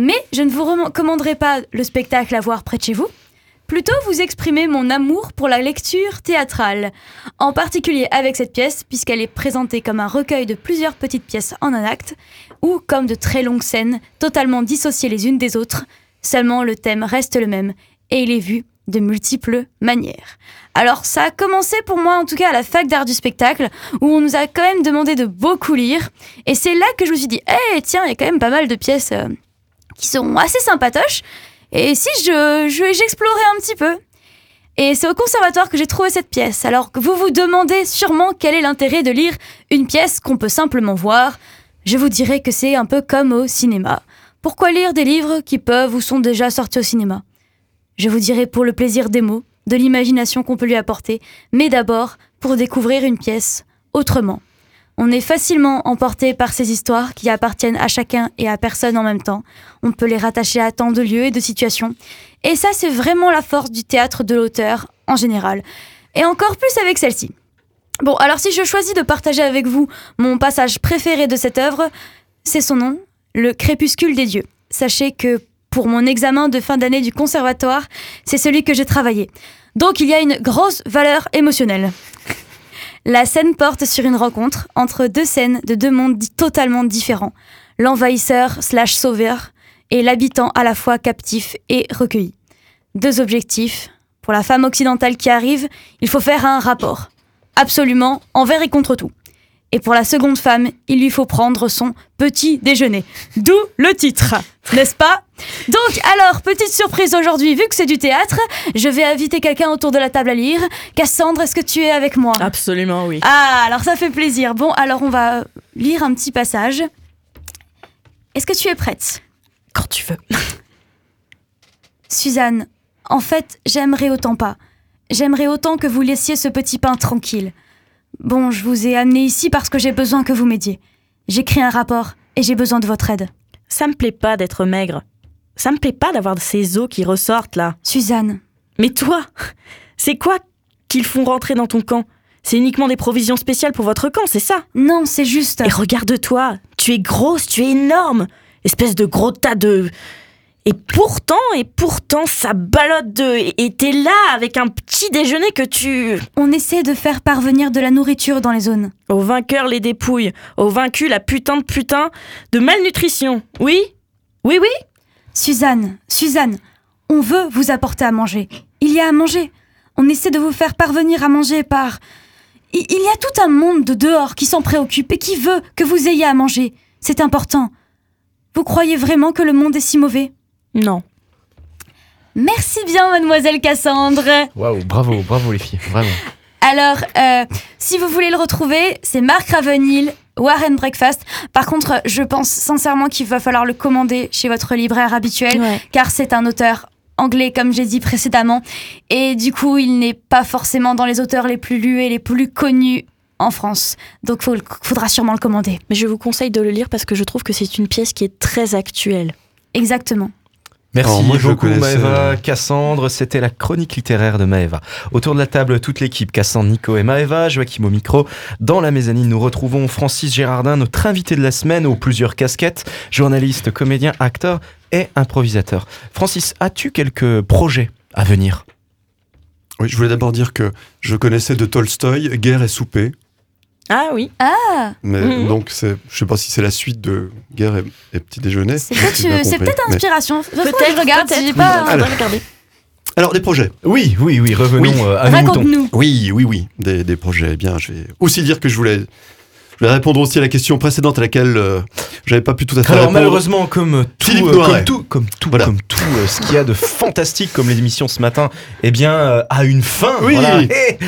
Mais je ne vous recommanderai pas le spectacle à voir près de chez vous, plutôt vous exprimer mon amour pour la lecture théâtrale, en particulier avec cette pièce, puisqu'elle est présentée comme un recueil de plusieurs petites pièces en un acte, ou comme de très longues scènes, totalement dissociées les unes des autres, seulement le thème reste le même, et il est vu de multiples manières. Alors ça a commencé pour moi en tout cas à la fac d'art du spectacle, où on nous a quand même demandé de beaucoup lire, et c'est là que je me suis dit, eh tiens, il y a quand même pas mal de pièces euh, qui sont assez sympatoches, et si je, je j'explorais un petit peu et c'est au conservatoire que j'ai trouvé cette pièce. Alors que vous vous demandez sûrement quel est l'intérêt de lire une pièce qu'on peut simplement voir, je vous dirais que c'est un peu comme au cinéma. Pourquoi lire des livres qui peuvent ou sont déjà sortis au cinéma? Je vous dirais pour le plaisir des mots, de l'imagination qu'on peut lui apporter, mais d'abord pour découvrir une pièce autrement. On est facilement emporté par ces histoires qui appartiennent à chacun et à personne en même temps. On peut les rattacher à tant de lieux et de situations. Et ça, c'est vraiment la force du théâtre de l'auteur en général. Et encore plus avec celle-ci. Bon, alors si je choisis de partager avec vous mon passage préféré de cette œuvre, c'est son nom, Le Crépuscule des Dieux. Sachez que pour mon examen de fin d'année du conservatoire, c'est celui que j'ai travaillé. Donc il y a une grosse valeur émotionnelle. La scène porte sur une rencontre entre deux scènes de deux mondes totalement différents. L'envahisseur slash sauveur et l'habitant à la fois captif et recueilli. Deux objectifs. Pour la femme occidentale qui arrive, il faut faire un rapport. Absolument, envers et contre tout. Et pour la seconde femme, il lui faut prendre son petit déjeuner. D'où le titre, n'est-ce pas Donc alors, petite surprise aujourd'hui, vu que c'est du théâtre, je vais inviter quelqu'un autour de la table à lire. Cassandre, est-ce que tu es avec moi? Absolument, oui. ah, alors ça fait plaisir. Bon, alors on va lire un petit passage. Est-ce que tu es prête? Quand tu veux. Suzanne, en fait, j'aimerais autant pas. J'aimerais autant que vous laissiez ce petit pain tranquille. Bon, je vous ai amené ici parce que j'ai besoin que vous m'aidiez. J'écris un rapport et j'ai besoin de votre aide. Ça me plaît pas d'être maigre. Ça me plaît pas d'avoir ces os qui ressortent là. Suzanne, Mais toi, c'est quoi qu'ils font rentrer dans ton camp? C'est uniquement des provisions spéciales pour votre camp, c'est ça? Non, c'est juste. Et regarde-toi, tu es grosse, tu es énorme, espèce de gros tas de. Et pourtant, et pourtant, ça ballotte de. Et t'es là avec un petit déjeuner que tu. On essaie de faire parvenir de la nourriture dans les zones. Au vainqueur les dépouilles, au vaincu la putain de putain de malnutrition. Oui? Oui, oui? Suzanne, Suzanne, on veut vous apporter à manger. Il y a à manger. On essaie de vous faire parvenir à manger par... Il y a tout un monde de dehors qui s'en préoccupe et qui veut que vous ayez à manger. C'est important. Vous croyez vraiment que le monde est si mauvais? Non. Merci bien, mademoiselle Cassandre. Waouh, bravo, bravo les filles, vraiment. Alors, euh, si vous voulez le retrouver, c'est Marc Ravenhill, Warren Breakfast. Par contre, je pense sincèrement qu'il va falloir le commander chez votre libraire habituel. Ouais. car c'est un auteur anglais, comme j'ai dit précédemment, et du coup, il n'est pas forcément dans les auteurs les plus lus et les plus connus en France. Donc, il faudra sûrement le commander. Mais je vous conseille de le lire parce que je trouve que c'est une pièce qui est très actuelle. Exactement. Merci Alors, moi, je beaucoup Maëva, euh, Cassandre, c'était la chronique littéraire de Maëva. Autour de la table, toute l'équipe, Cassandre, Nico et Maëva, Joachim au micro. Dans la mezzanine, nous retrouvons Francis Gérardin, notre invité de la semaine aux plusieurs casquettes, journaliste, comédien, acteur et improvisateur. Francis, as-tu quelques projets à venir? Oui, je voulais d'abord dire que je connaissais de Tolstoï Guerre et souper. Ah oui Ah, Mais Mhm. donc, c'est, je sais pas si c'est la suite de Guerre et, et Petit Déjeuner. c'est peut-être inspiration. Peut-être, je regarde, peut-être. j'ai pas... Regarder. Alors, des projets. Oui, oui, oui, revenons Oui. euh, à nos moutons. Raconte-nous. Oui, oui, oui, des, des projets. Eh Bien, je vais aussi dire que je voulais, je vais répondre aussi à la question précédente à laquelle euh, j'avais pas pu tout à fait Alors répondre. malheureusement, comme tout, euh, comme tout, comme tout, Voilà. comme tout euh, ce qu'il y a de fantastique comme l'émission ce matin, eh bien, euh, a une fin. Oui. Voilà. Et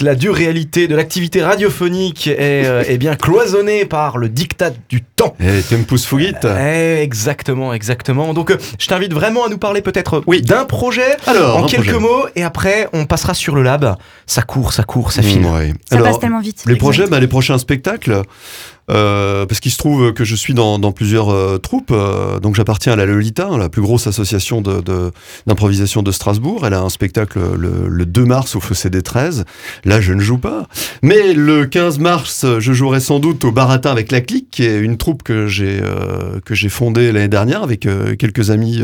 la dure réalité de l'activité radiophonique est euh, eh bien cloisonnée par le diktat du temps. Eh, Tempus Fugit. Eh, exactement, exactement. Donc, euh, je t'invite vraiment à nous parler peut-être Oui. d'un projet Alors, en quelques projet. mots, et après, on passera sur le lab. Ça court, ça court, ça file. Ouais. Ça Alors, passe tellement vite. Les projets, bah, les prochains spectacles, siècle euh, parce qu'il se trouve que je suis dans, plusieurs euh, troupes, euh, donc j'appartiens à la Lolita, hein, la plus grosse association d'improvisation de, Strasbourg. Elle a un spectacle le, le 2 mars au Fossé des 13. Là, je ne joue pas. Mais le 15 mars, je jouerai sans doute au Baratin avec la Clique, qui est une troupe que j'ai fondée l'année dernière avec quelques amis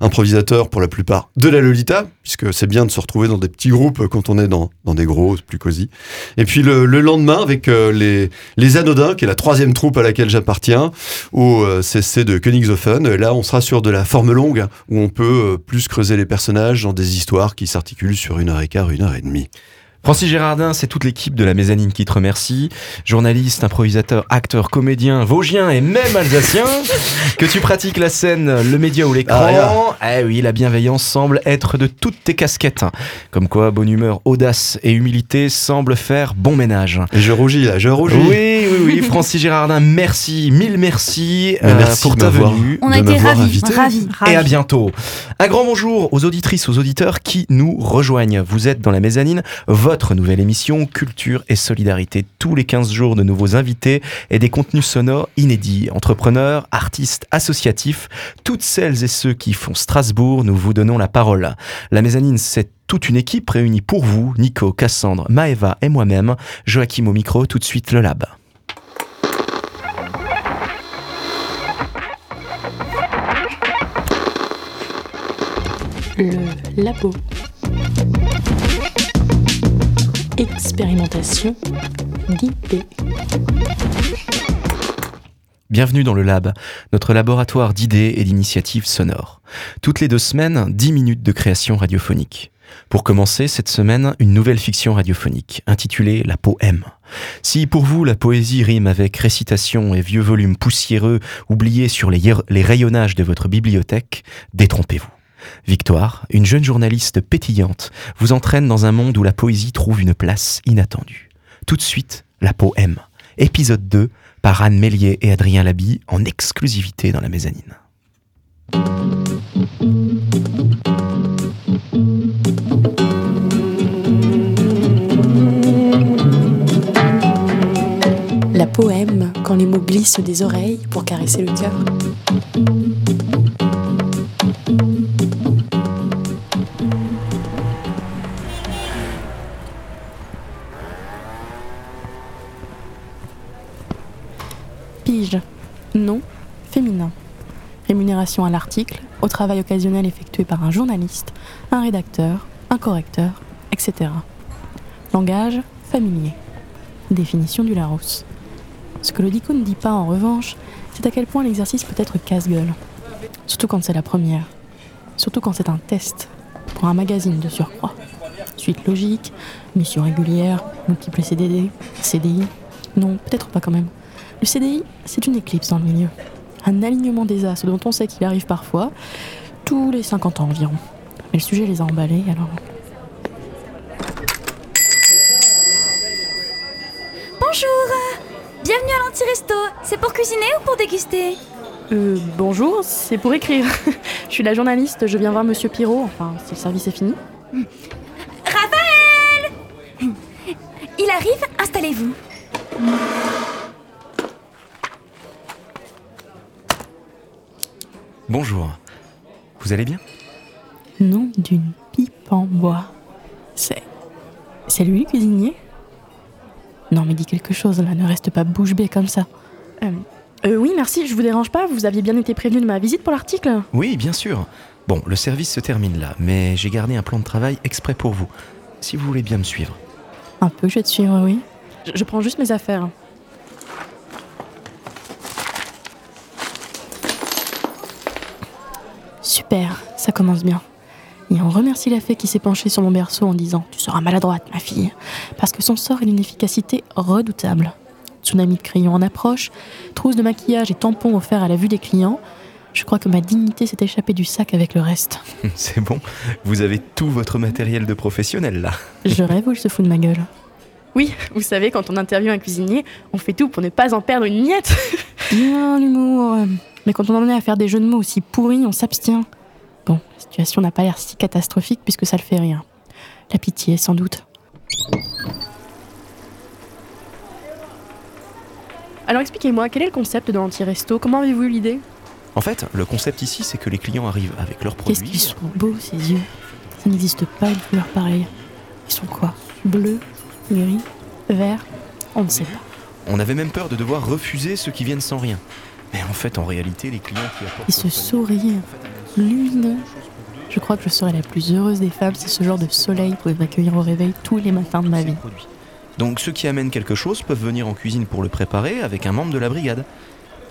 improvisateurs pour la plupart de la Lolita, puisque c'est bien de se retrouver dans des petits groupes quand on est dans, des gros, plus cosy. Et puis le, le lendemain, avec les, les Anodins, qui est la troisième troupe à laquelle j'appartiens, au euh, CSC de Königshofen. Et Là, on sera sur de la forme longue, où on peut euh, plus creuser les personnages dans des histoires qui s'articulent sur une heure et quart, une heure et demie. Francis Gérardin, c'est toute l'équipe de la mezzanine qui te remercie. Journaliste, improvisateur, acteur, comédien, vosgien et même alsacien. que tu pratiques la scène, le média ou l'écran. Eh oui, la bienveillance semble être de toutes tes casquettes. Comme quoi, bonne humeur, audace et humilité semblent faire bon ménage. Et je rougis, là, je rougis. Oui, oui, Francis Gérardin, merci, mille merci, euh, merci pour ta venue. On de a été ravis. invité. Ravis. Et à bientôt. Un grand bonjour aux auditrices, aux auditeurs qui nous rejoignent. Vous êtes dans la mezzanine, votre nouvelle émission Culture et Solidarité. Tous les 15 jours de nouveaux invités et des contenus sonores inédits. Entrepreneurs, artistes, associatifs, toutes celles et ceux qui font Strasbourg, nous vous donnons la parole. La mezzanine, c'est toute une équipe réunie pour vous, Nico, Cassandre, Maeva et moi-même. Joachim au micro, tout de suite le lab. Le labo. Expérimentation d'idées. Bienvenue dans le Lab, notre laboratoire d'idées et d'initiatives sonores. Toutes les deux semaines, 10 minutes de création radiophonique. Pour commencer, cette semaine, une nouvelle fiction radiophonique, intitulée La poème. Si pour vous la poésie rime avec récitation et vieux volumes poussiéreux oubliés sur les rayonnages de votre bibliothèque, détrompez-vous. Victoire, une jeune journaliste pétillante, vous entraîne dans un monde où la poésie trouve une place inattendue. Tout de suite, La poème. Épisode 2, par Anne Mélier et Adrien Labi en exclusivité dans la mezzanine. La poème, quand les mots glissent des oreilles pour caresser le cœur. Nom féminin. Rémunération à l'article, au travail occasionnel effectué par un journaliste, un rédacteur, un correcteur, etc. Langage familier. Définition du Larousse. Ce que le dico ne dit pas en revanche, c'est à quel point l'exercice peut être casse-gueule. Surtout quand c'est la première. Surtout quand c'est un test, pour un magazine de surcroît. Suite logique, mission régulière, multiples CDD, CDI. Non, peut-être pas quand même. Le CDI, c'est une éclipse dans le milieu. Un alignement des as dont on sait qu'il arrive parfois, tous les 50 ans environ. Mais le sujet les a emballés, alors Bonjour Bienvenue à l'Anti-Resto. C'est pour cuisiner ou pour déguster Euh, bonjour, c'est pour écrire. je suis la journaliste, je viens voir Monsieur Pirot, enfin, si le service est fini. Raphaël Il arrive, installez-vous. Bonjour. Vous allez bien? Nom d'une pipe en bois. C'est. C'est lui le cuisinier? Non, mais dis quelque chose là, ne reste pas bouche bée comme ça. Euh, euh, oui, merci, je vous dérange pas, vous aviez bien été prévenu de ma visite pour l'article? Oui, bien sûr. Bon, le service se termine là, mais j'ai gardé un plan de travail exprès pour vous. Si vous voulez bien me suivre. Un peu, je vais te suivre, oui. Je, je prends juste mes affaires. Super, ça commence bien. Et on remercie la fée qui s'est penchée sur mon berceau en disant Tu seras maladroite, ma fille, parce que son sort est d'une efficacité redoutable. Tsunami de crayons en approche, trousse de maquillage et tampons offerts à la vue des clients. Je crois que ma dignité s'est échappée du sac avec le reste. C'est bon, vous avez tout votre matériel de professionnel là. Je rêve ou il se fout de ma gueule? Oui, vous savez, quand on interviewe un cuisinier, on fait tout pour ne pas en perdre une miette. Bien, l'humour. Mais quand on en est à faire des jeux de mots aussi pourris, on s'abstient. Bon, la situation n'a pas l'air si catastrophique puisque ça le fait rien. La pitié, sans doute. Alors expliquez-moi, quel est le concept de l'anti-resto? Comment avez-vous eu l'idée? En fait, le concept ici, c'est que les clients arrivent avec leurs Qu'est-ce produits. qu'ils sont beaux, ces yeux. Ça n'existe pas une couleur pareille. Ils sont quoi? Bleu Gris Vert On ne sait pas. On avait même peur de devoir refuser ceux qui viennent sans rien. Mais en fait, en réalité, les clients qui apportent. Et ce sourire lumineux. Je crois que je serais la plus heureuse des femmes si ce genre de soleil pouvait m'accueillir au réveil tous les matins de ma vie. Donc ceux qui amènent quelque chose peuvent venir en cuisine pour le préparer avec un membre de la brigade.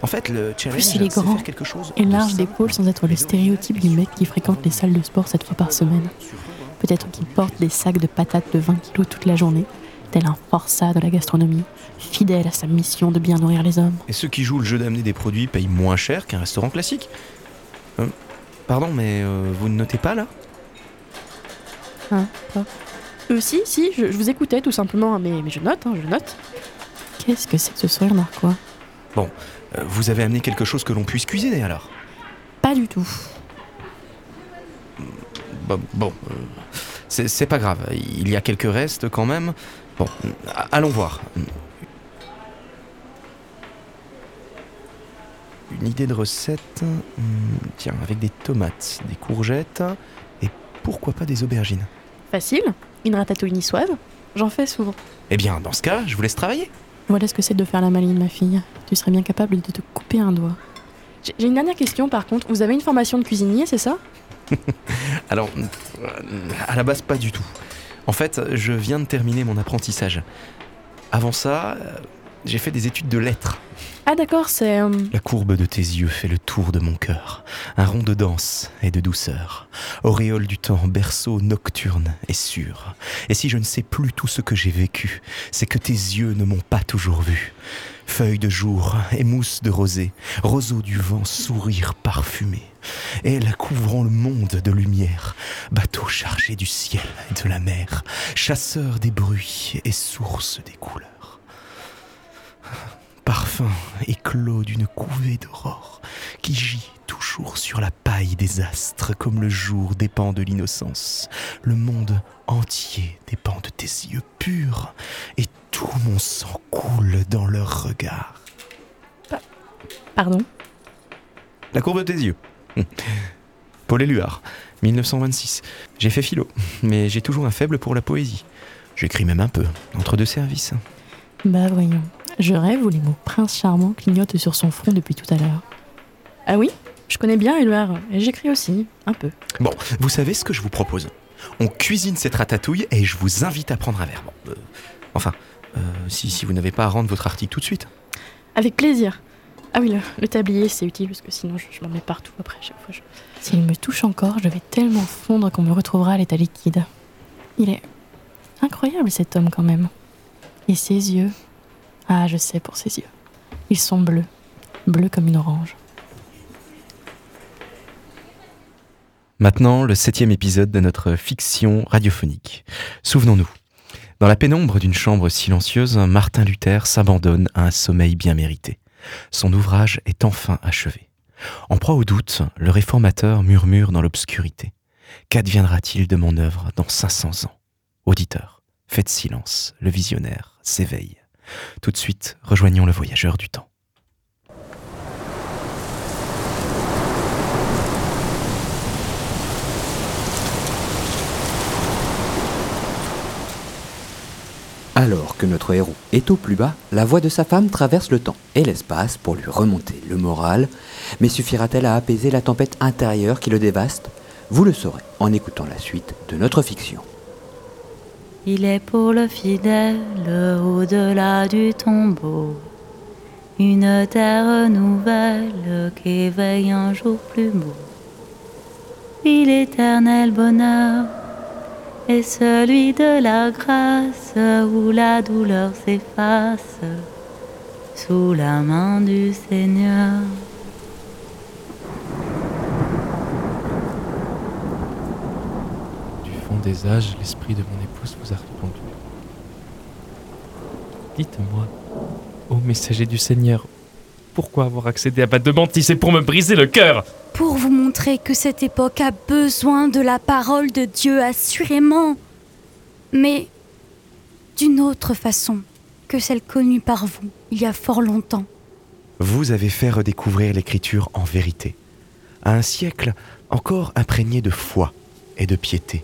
En fait, le challenge, il est grand quelque chose Et large d'épaule sans être le stéréotype du mec qui fréquente les salles de sport sept fois par semaine. Peut-être qu'il porte des sacs de patates de 20 kilos toute la journée, tel un forçat de la gastronomie, fidèle à sa mission de bien nourrir les hommes. Et ceux qui jouent le jeu d'amener des produits payent moins cher qu'un restaurant classique. Euh, pardon, mais euh, vous ne notez pas là? Euh, si, si, je, je vous écoutais tout simplement, hein, mais, mais je note, hein, je note. Qu'est-ce que c'est que ce sourire narquois? Euh, Vous avez amené quelque chose que l'on puisse cuisiner alors? Pas du tout. Bon, bon, euh, c'est pas grave, il y a quelques restes quand même. Bon, allons voir. Une idée de recette hmm, Tiens, avec des tomates, des courgettes et pourquoi pas des aubergines Facile, une ratatouille niçoise. J'en fais souvent. Eh bien, dans ce cas, je vous laisse travailler. Voilà ce que c'est de faire la maline, ma fille. Tu serais bien capable de te couper un doigt. J'ai une dernière question par contre. Vous avez une formation de cuisinier, c'est ça? Alors, euh, à la base, pas du tout. En fait, je viens de terminer mon apprentissage. Avant ça, euh, j'ai fait des études de lettres. Ah d'accord, c'est... euh, La courbe de tes yeux fait le tour de mon cœur. Un rond de danse et de douceur. Auréole du temps, berceau nocturne et sûr. Et si je ne sais plus tout ce que j'ai vécu, c'est que tes yeux ne m'ont pas toujours vu. Feuilles de jour et mousse de rosée, roseau du vent, sourire parfumé. Elle couvrant le monde de lumière, bateau chargé du ciel et de la mer, chasseur des bruits et source des couleurs. Parfum éclos d'une couvée d'aurore qui gît toujours sur la paille des astres comme le jour dépend de l'innocence. Le monde entier dépend de tes yeux purs et tout mon sang coule dans leur regard. Pardon? La courbe de tes yeux. Paul Éluard, 1926. J'ai fait philo, mais j'ai toujours un faible pour la poésie. J'écris même un peu, entre deux services. Bah voyons. Je rêve où les mots prince charmant clignotent sur son front depuis tout à l'heure. Ah oui Je connais bien Éluard, et j'écris aussi, un peu. Bon, vous savez ce que je vous propose? On cuisine cette ratatouille et je vous invite à prendre un verre. Bon, euh, enfin, euh, si, si vous n'avez pas à rendre votre article tout de suite. Avec plaisir. Ah oui, le, le tablier, c'est utile, parce que sinon je, je m'en mets partout après, chaque fois. je- S'il me touche encore, je vais tellement fondre qu'on me retrouvera à l'état liquide. Il est incroyable cet homme quand même. Et ses yeux. Ah, je sais pour ses yeux. Ils sont bleus. Bleus comme une orange. Maintenant, le septième épisode de notre fiction radiophonique. Souvenons-nous. Dans la pénombre d'une chambre silencieuse, Martin Luther s'abandonne à un sommeil bien mérité. Son ouvrage est enfin achevé. En proie au doute, le réformateur murmure dans l'obscurité. Qu'adviendra-t-il de mon œuvre dans 500 ans? Auditeur, faites silence, le visionnaire s'éveille. Tout de suite, rejoignons le voyageur du temps. Alors que notre héros est au plus bas, la voix de sa femme traverse le temps et l'espace pour lui remonter le moral. Mais suffira-t-elle à apaiser la tempête intérieure qui le dévaste? Vous le saurez en écoutant la suite de notre fiction. Il est pour le fidèle au-delà du tombeau. Une terre nouvelle qu'éveille un jour plus beau. puis l'éternel bonheur est celui de la grâce où la douleur s'efface sous la main du Seigneur. Du fond des âges, l'esprit de mon épouse vous a répondu. Dites-moi, ô messager du Seigneur, pourquoi avoir accédé à ma demande si c'est pour me briser le cœur? Pour vous montrer que cette époque a besoin de la parole de Dieu assurément, mais d'une autre façon que celle connue par vous il y a fort longtemps. Vous avez fait redécouvrir l'écriture en vérité, à un siècle encore imprégné de foi et de piété.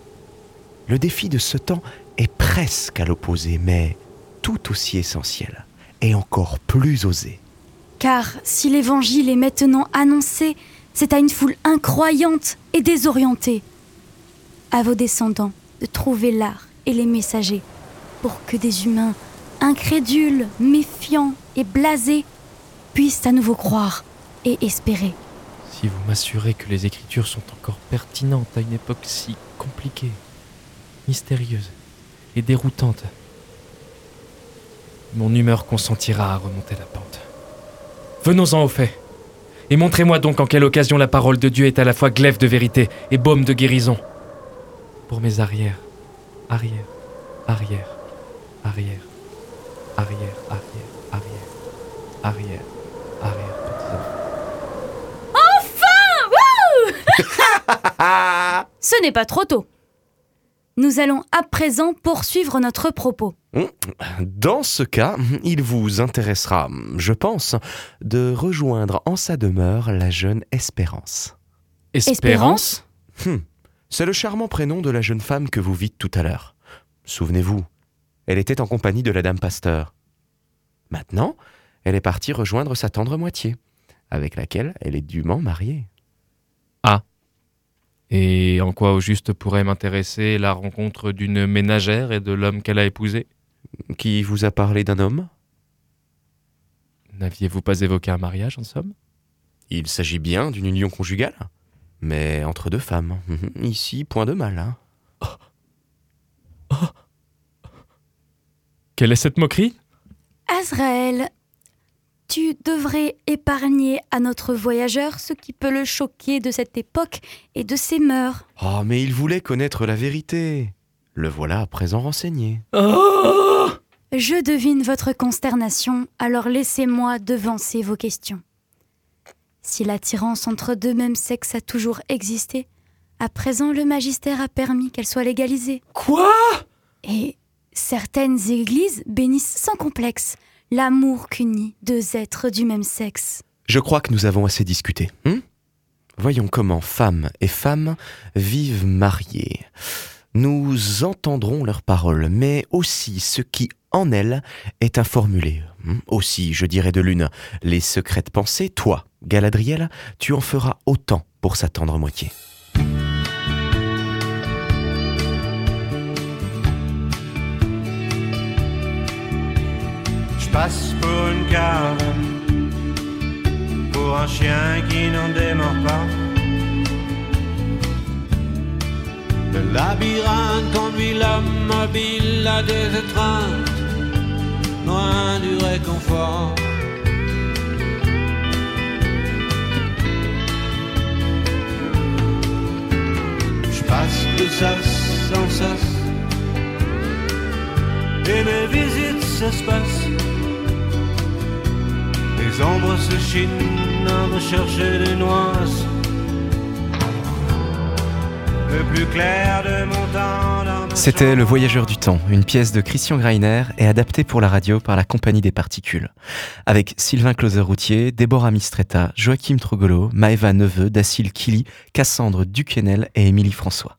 Le défi de ce temps est presque à l'opposé, mais tout aussi essentiel et encore plus osé. Car si l'évangile est maintenant annoncé, c'est à une foule incroyante et désorientée. À vos descendants de trouver l'art et les messagers pour que des humains incrédules, méfiants et blasés puissent à nouveau croire et espérer. Si vous m'assurez que les écritures sont encore pertinentes à une époque si compliquée, mystérieuse et déroutante, mon humeur consentira à remonter la pente. Venons-en au fait. Et montrez-moi donc en quelle occasion la parole de Dieu est à la fois glaive de vérité et baume de guérison. Pour mes arrières, arrière, arrière, arrière, arrière, arrière, arrière, arrière, arrière, petits Ce n'est pas trop tôt. Nous allons à présent poursuivre notre propos. Dans ce cas, il vous intéressera, je pense, de rejoindre en sa demeure la jeune Espérance. Espérance Hum, C'est le charmant prénom de la jeune femme que vous vîtes tout à l'heure. Souvenez-vous, elle était en compagnie de la dame Pasteur. Maintenant, elle est partie rejoindre sa tendre moitié, avec laquelle elle est dûment mariée. Ah. Et en quoi au juste pourrait m'intéresser la rencontre d'une ménagère et de l'homme qu'elle a épousé? Qui vous a parlé d'un homme? N'aviez-vous pas évoqué un mariage, en somme? Il s'agit bien d'une union conjugale, mais entre deux femmes. Ici, point de mal. Hein. Quelle est cette moquerie? Azraël, tu devrais épargner à notre voyageur ce qui peut le choquer de cette époque et de ses mœurs. Oh, mais il voulait connaître la vérité. Le voilà à présent renseigné. Je devine votre consternation, alors laissez-moi devancer vos questions. Si l'attirance entre deux mêmes sexes a toujours existé, à présent le magistère a permis qu'elle soit légalisée. Quoi? Et certaines églises bénissent sans complexe l'amour qu'unit deux êtres du même sexe. Je crois que nous avons assez discuté. hein? Voyons comment femmes et femmes vivent mariées. Nous entendrons leurs paroles, mais aussi ce qui en elles est informulé. hein? Aussi, je dirais de l'une, les secrètes pensées, toi, Galadriel, tu en feras autant pour sa tendre moitié. Passe pour une cave, pour un chien qui n'en démord pas. Le labyrinthe conduit l'homme mobile à des étreintes, loin du réconfort. Je passe de sas en sas, et mes visites s'espacent. Les ombres se chinent à me chercher des nuances. Le plus clair de mon temps dans ma C'était Le. Voyageur du Temps, une pièce de Christian Greiner et adaptée pour la radio par la Compagnie des Particules. Avec Sylvain Closer-Routier, Déborah Mistretta, Joachim Trogolo, Maëva Neveu, Dacil Kili, Cassandre Duquesnel et Émilie François.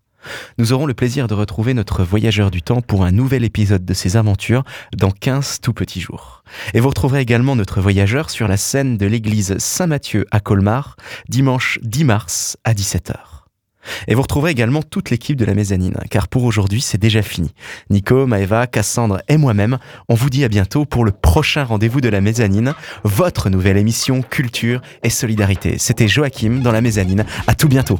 Nous aurons le plaisir de retrouver notre voyageur du temps pour un nouvel épisode de ses aventures dans 15 tout petits jours. Et vous retrouverez également notre voyageur sur la scène de l'église Saint-Mathieu à Colmar, dimanche 10 mars à 17h. Et vous retrouverez également toute l'équipe de la mezzanine, car pour aujourd'hui c'est déjà fini. Nico, Maëva, Cassandre et moi-même, on vous dit à bientôt pour le prochain rendez-vous de la mezzanine, votre nouvelle émission Culture et Solidarité. C'était Joachim dans la mezzanine. À tout bientôt.